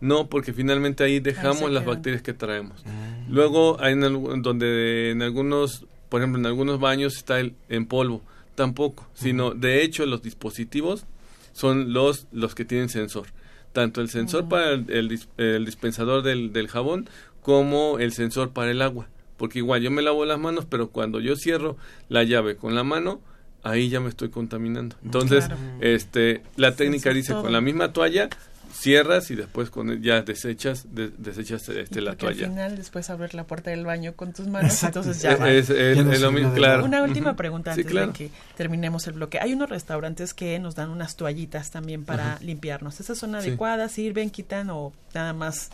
No, porque finalmente ahí dejamos las bacterias que traemos. Luego hay en donde en algunos, por ejemplo, en algunos baños está el en polvo, tampoco, sino de hecho los dispositivos son los los que tienen sensor, tanto el sensor para el, el dis- el dispensador del, del jabón como el sensor para el agua, porque igual yo me lavo las manos, pero cuando yo cierro la llave con la mano ahí ya me estoy contaminando. Entonces, Claro. este, la técnica dice todo. con la misma toalla cierras y después con el- ya desechas de- desechas este la Porque al toalla. final después abrir la puerta del baño con tus manos, Exacto. entonces ya Es- va. es, es- Ya no es lo mismo, claro. Una última pregunta Sí, antes claro. de que terminemos el bloque. Hay unos restaurantes que nos dan unas toallitas también para Ajá. limpiarnos. ¿Esas son Sí. adecuadas? ¿Sirven, quitan o nada más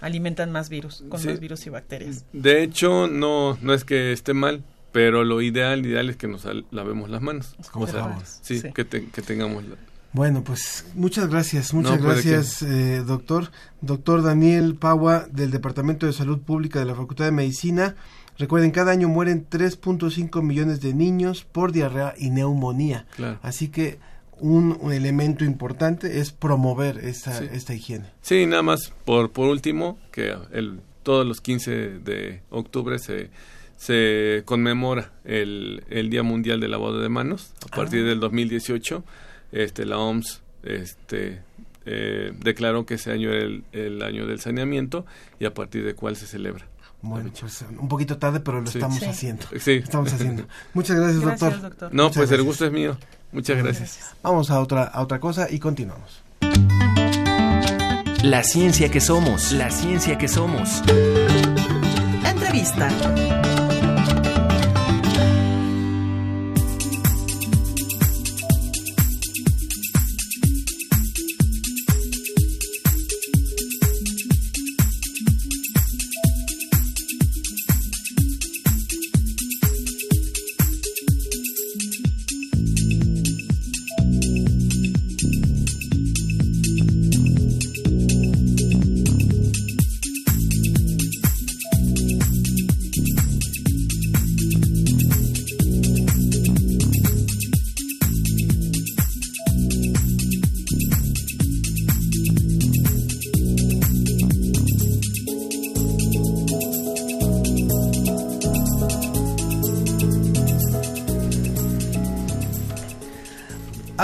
alimentan más virus, con Sí. más virus y bacterias? De hecho, no, no es que esté mal, pero lo ideal, ideal es que nos lavemos las manos. Como O sea, sí, Sí. Que, te- que tengamos la- Bueno, pues muchas gracias, muchas No, pues, ¿de gracias, eh, doctor. Doctor Daniel Pagua, del Departamento de Salud Pública de la Facultad de Medicina. Recuerden, cada año mueren 3.5 millones de niños por diarrea y neumonía. Claro. Así que un, un elemento importante es promover esta, Sí. esta higiene. Sí, nada más por, por último, que el, todos los 15 de octubre se, se conmemora el, el Día Mundial del Lavado de Manos. A partir del 2018, este, la OMS este, eh, declaró que ese año era el, el año del saneamiento y a partir de cuál se celebra. Bueno, pues un poquito tarde, pero lo Sí. estamos Sí. haciendo. Sí. Estamos haciendo. Muchas gracias, Gracias, doctor. doctor. No, Muchas pues el gusto es mío. Muchas gracias. Vamos a otra, a otra cosa y continuamos. La ciencia que somos, la ciencia que somos. Entrevista.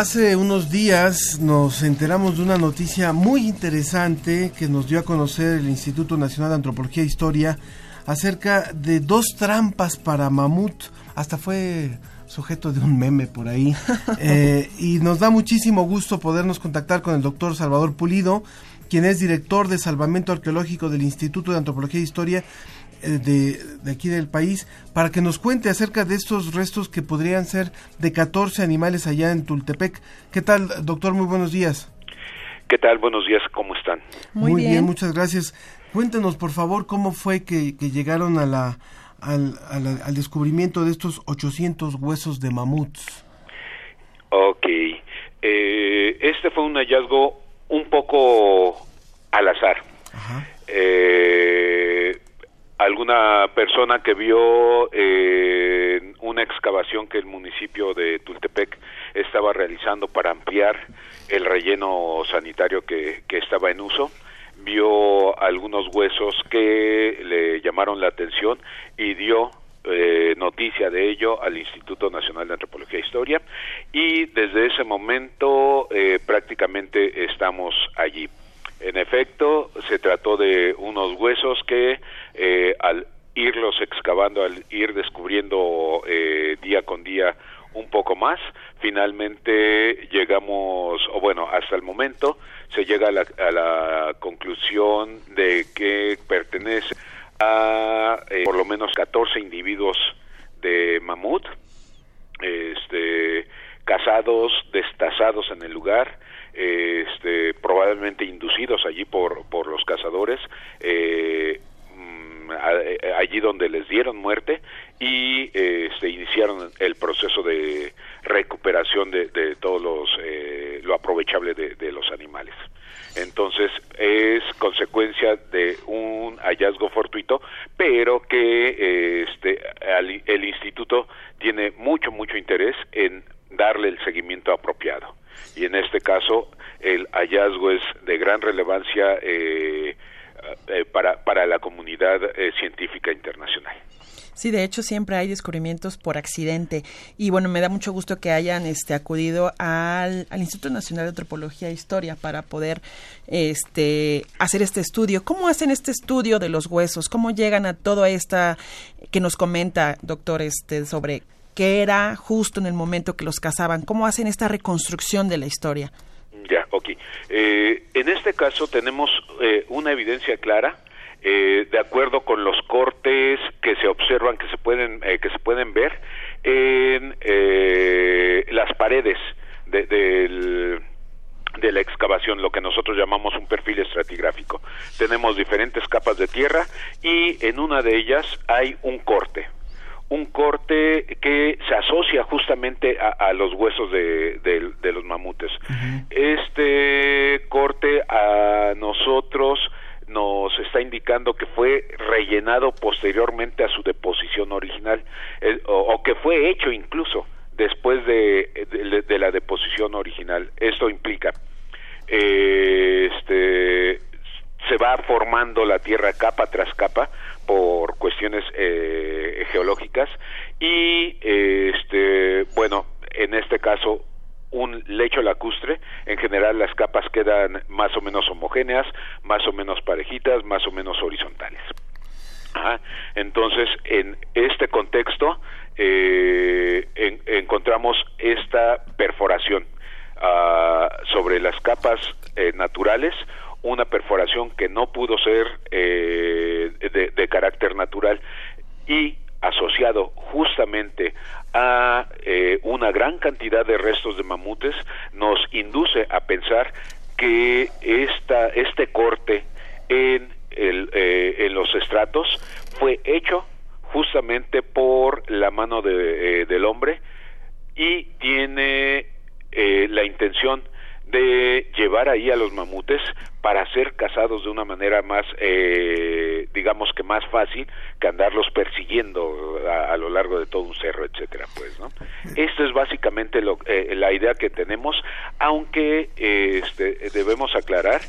Hace unos días nos enteramos de una noticia muy interesante que nos dio a conocer el Instituto Nacional de Antropología e Historia acerca de dos trampas para mamut. Hasta fue sujeto de un meme por ahí. Eh, y nos da muchísimo gusto podernos contactar con el doctor Salvador Pulido, quien es director de Salvamento Arqueológico del Instituto de Antropología e Historia eh, de, aquí del país para que nos cuente acerca de estos restos que podrían ser de 14 animales allá en Tultepec. ¿Qué tal, doctor? Muy buenos días. ¿Qué tal? Buenos días, ¿cómo están? Muy, bien. muchas gracias. Cuéntenos, por favor, cómo fue que, llegaron a la, al, al, descubrimiento de estos 800 huesos de mamuts. Ok. Eh, este fue un hallazgo un poco al azar. Ajá. Eh, alguna persona que vio eh, una excavación que el municipio de Tultepec estaba realizando para ampliar el relleno sanitario que, que estaba en uso, vio algunos huesos que le llamaron la atención y dio eh, noticia de ello al Instituto Nacional de Antropología e Historia y desde ese momento eh, prácticamente estamos allí. En efecto, se trató de unos huesos que eh, al irlos excavando, al ir descubriendo eh, día con día un poco más, finalmente llegamos, o bueno, hasta el momento se llega a la, a la conclusión de que pertenece eh, por lo menos 14 individuos de mamut, este, cazados, destazados en el lugar, este, probablemente inducidos allí por, los cazadores, eh, mm, allí donde les dieron muerte y eh, se iniciaron el proceso de recuperación de, de todos los eh, lo aprovechable de, los animales entonces es consecuencia de un hallazgo fortuito pero que este el instituto tiene mucho mucho interés en darle el seguimiento apropiado y en este caso el hallazgo es de gran relevancia eh, eh, para, para la comunidad eh, científica internacional. Sí, de hecho siempre hay descubrimientos por accidente y bueno, me da mucho gusto que hayan este acudido al, Instituto Nacional de Antropología e Historia para poder este hacer este estudio. ¿Cómo hacen este estudio de los huesos? ¿Cómo llegan a todo esta que nos comenta, doctor, este sobre qué era justo en el momento que los cazaban? ¿Cómo hacen esta reconstrucción de la historia? Ya, ok. Eh, en este caso tenemos eh, una evidencia clara eh, de acuerdo con los cortes que se observan, que se pueden, que se pueden ver en las paredes de, de la excavación, lo que nosotros llamamos un perfil estratigráfico. Tenemos diferentes capas de tierra y en una de ellas hay un corte, un corte que se asocia justamente a, los huesos de, los mamutes. Este corte a nosotros nos está indicando que fue rellenado posteriormente a su deposición original eh, o, que fue hecho incluso después de, la deposición original. Esto implica eh, este se va formando la tierra capa tras capa por cuestiones eh, geológicas y este bueno en este caso un lecho lacustre, en general las capas quedan más o menos homogéneas, más o menos parejitas, más o menos horizontales. Entonces, en este contexto, eh, encontramos esta perforación ah, sobre las capas eh, naturales, una perforación que no pudo ser eh, de, carácter natural y asociado justamente a una gran cantidad de restos de mamutes, nos induce a pensar que esta, este corte en, el, en los estratos fue hecho justamente por la mano de, eh, del hombre y tiene eh, la intención de llevar ahí a los mamutes para ser cazados de una manera más, eh, digamos que más fácil que andarlos persiguiendo a, lo largo de todo un cerro, etcétera, pues, ¿no? Esto es básicamente lo, la idea que tenemos, aunque este, debemos aclarar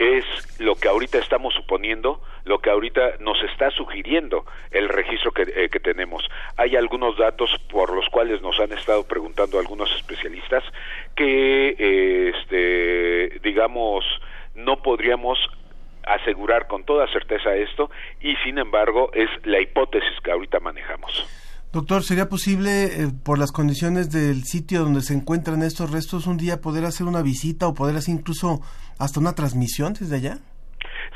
es lo que ahorita estamos suponiendo, lo que ahorita nos está sugiriendo el registro que, eh, que, tenemos. Hay algunos datos por los cuales nos han estado preguntando algunos especialistas que, eh, este, digamos, no podríamos asegurar con toda certeza esto y sin embargo es la hipótesis que ahorita manejamos. Doctor, ¿sería posible, eh, por las condiciones del sitio donde se encuentran estos restos, un día poder hacer una visita o poder hacer incluso hasta una transmisión desde allá?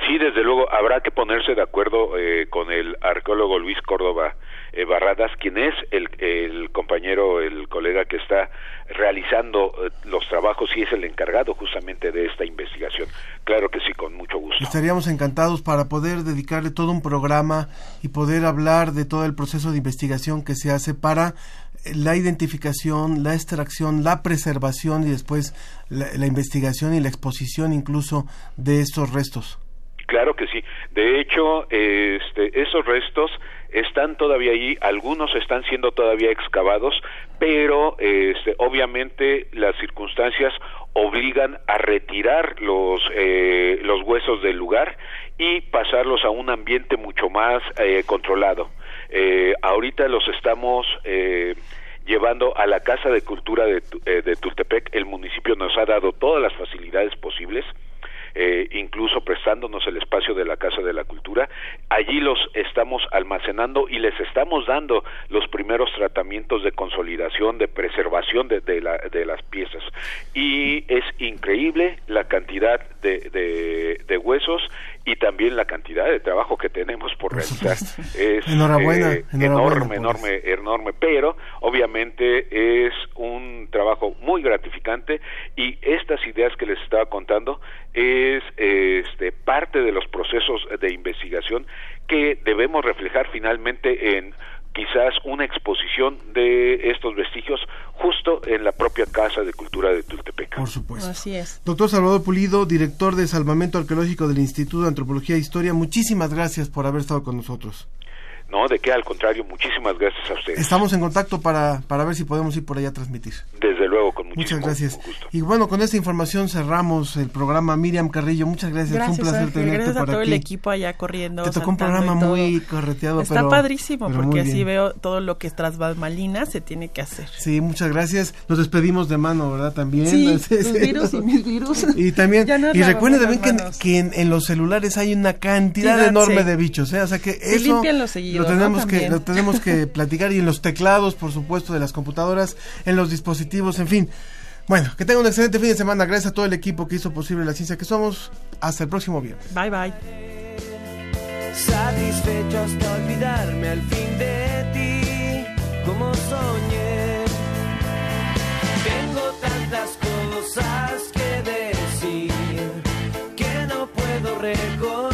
Sí, desde luego, habrá que ponerse de acuerdo eh, con el arqueólogo Luis Córdoba eh, Barradas, quien es el, compañero, el colega que está realizando eh, los trabajos y es el encargado justamente de esta investigación. Claro que sí, con mucho gusto. Estaríamos encantados para poder dedicarle todo un programa y poder hablar de todo el proceso de investigación que se hace para la identificación, la extracción, la preservación y después la investigación y la exposición incluso de estos restos. Claro que sí. De hecho, este, esos restos están todavía ahí, algunos están siendo todavía excavados, pero este, obviamente las circunstancias obligan a retirar los, eh, los huesos del lugar y pasarlos a un ambiente mucho más eh, controlado. Eh, ahorita los estamos llevando a la Casa de Cultura de, de Tultepec. El municipio nos ha dado todas las facilidades posibles eh, incluso prestándonos el espacio de la Casa de la Cultura. Allí los estamos almacenando y les estamos dando los primeros tratamientos de consolidación, de preservación de, de, la, de las piezas. Y es increíble la cantidad de, de, huesos y también la cantidad de trabajo que tenemos por realizar. Es enhorabuena, eh, enorme, enorme, enorme, pero obviamente es un trabajo muy gratificante y estas ideas que les estaba contando es este, parte de los procesos de investigación que debemos reflejar finalmente en quizás una exposición de estos vestigios justo en la propia Casa de Cultura de Tultepec. Por supuesto. Así es. Doctor Salvador Pulido, director de Salvamento Arqueológico del Instituto de Antropología e Historia, muchísimas gracias por haber estado con nosotros. No, de qué al contrario, muchísimas gracias a ustedes. Estamos en contacto para, para ver si podemos ir por allá a transmitir. Desde luego, con Muchas gracias. Y bueno, con esta información cerramos el programa. Miriam Carrillo, muchas gracias. Fue un placer tenerte gracias a todo el equipo allá corriendo. Te tocó un programa muy correteado, Está padrísimo, porque así veo todo lo que tras se tiene que hacer. Sí, muchas gracias. Nos despedimos de mano, ¿verdad? También. Sí, tus virus y mis virus. Y también, y recuerden también que, en, los celulares hay una cantidad enorme de bichos, ¿eh? O sea que eso lo tenemos que tenemos que platicar y en los teclados, por supuesto, de las computadoras, en los dispositivos, en fin. Bueno, que tengan un excelente fin de semana. Gracias a todo el equipo que hizo posible la ciencia que somos. Hasta el próximo viernes. Bye bye. Satisfecho hasta olvidarme al fin de ti, como soñé. Tengo tantas cosas que decir que no puedo recordar.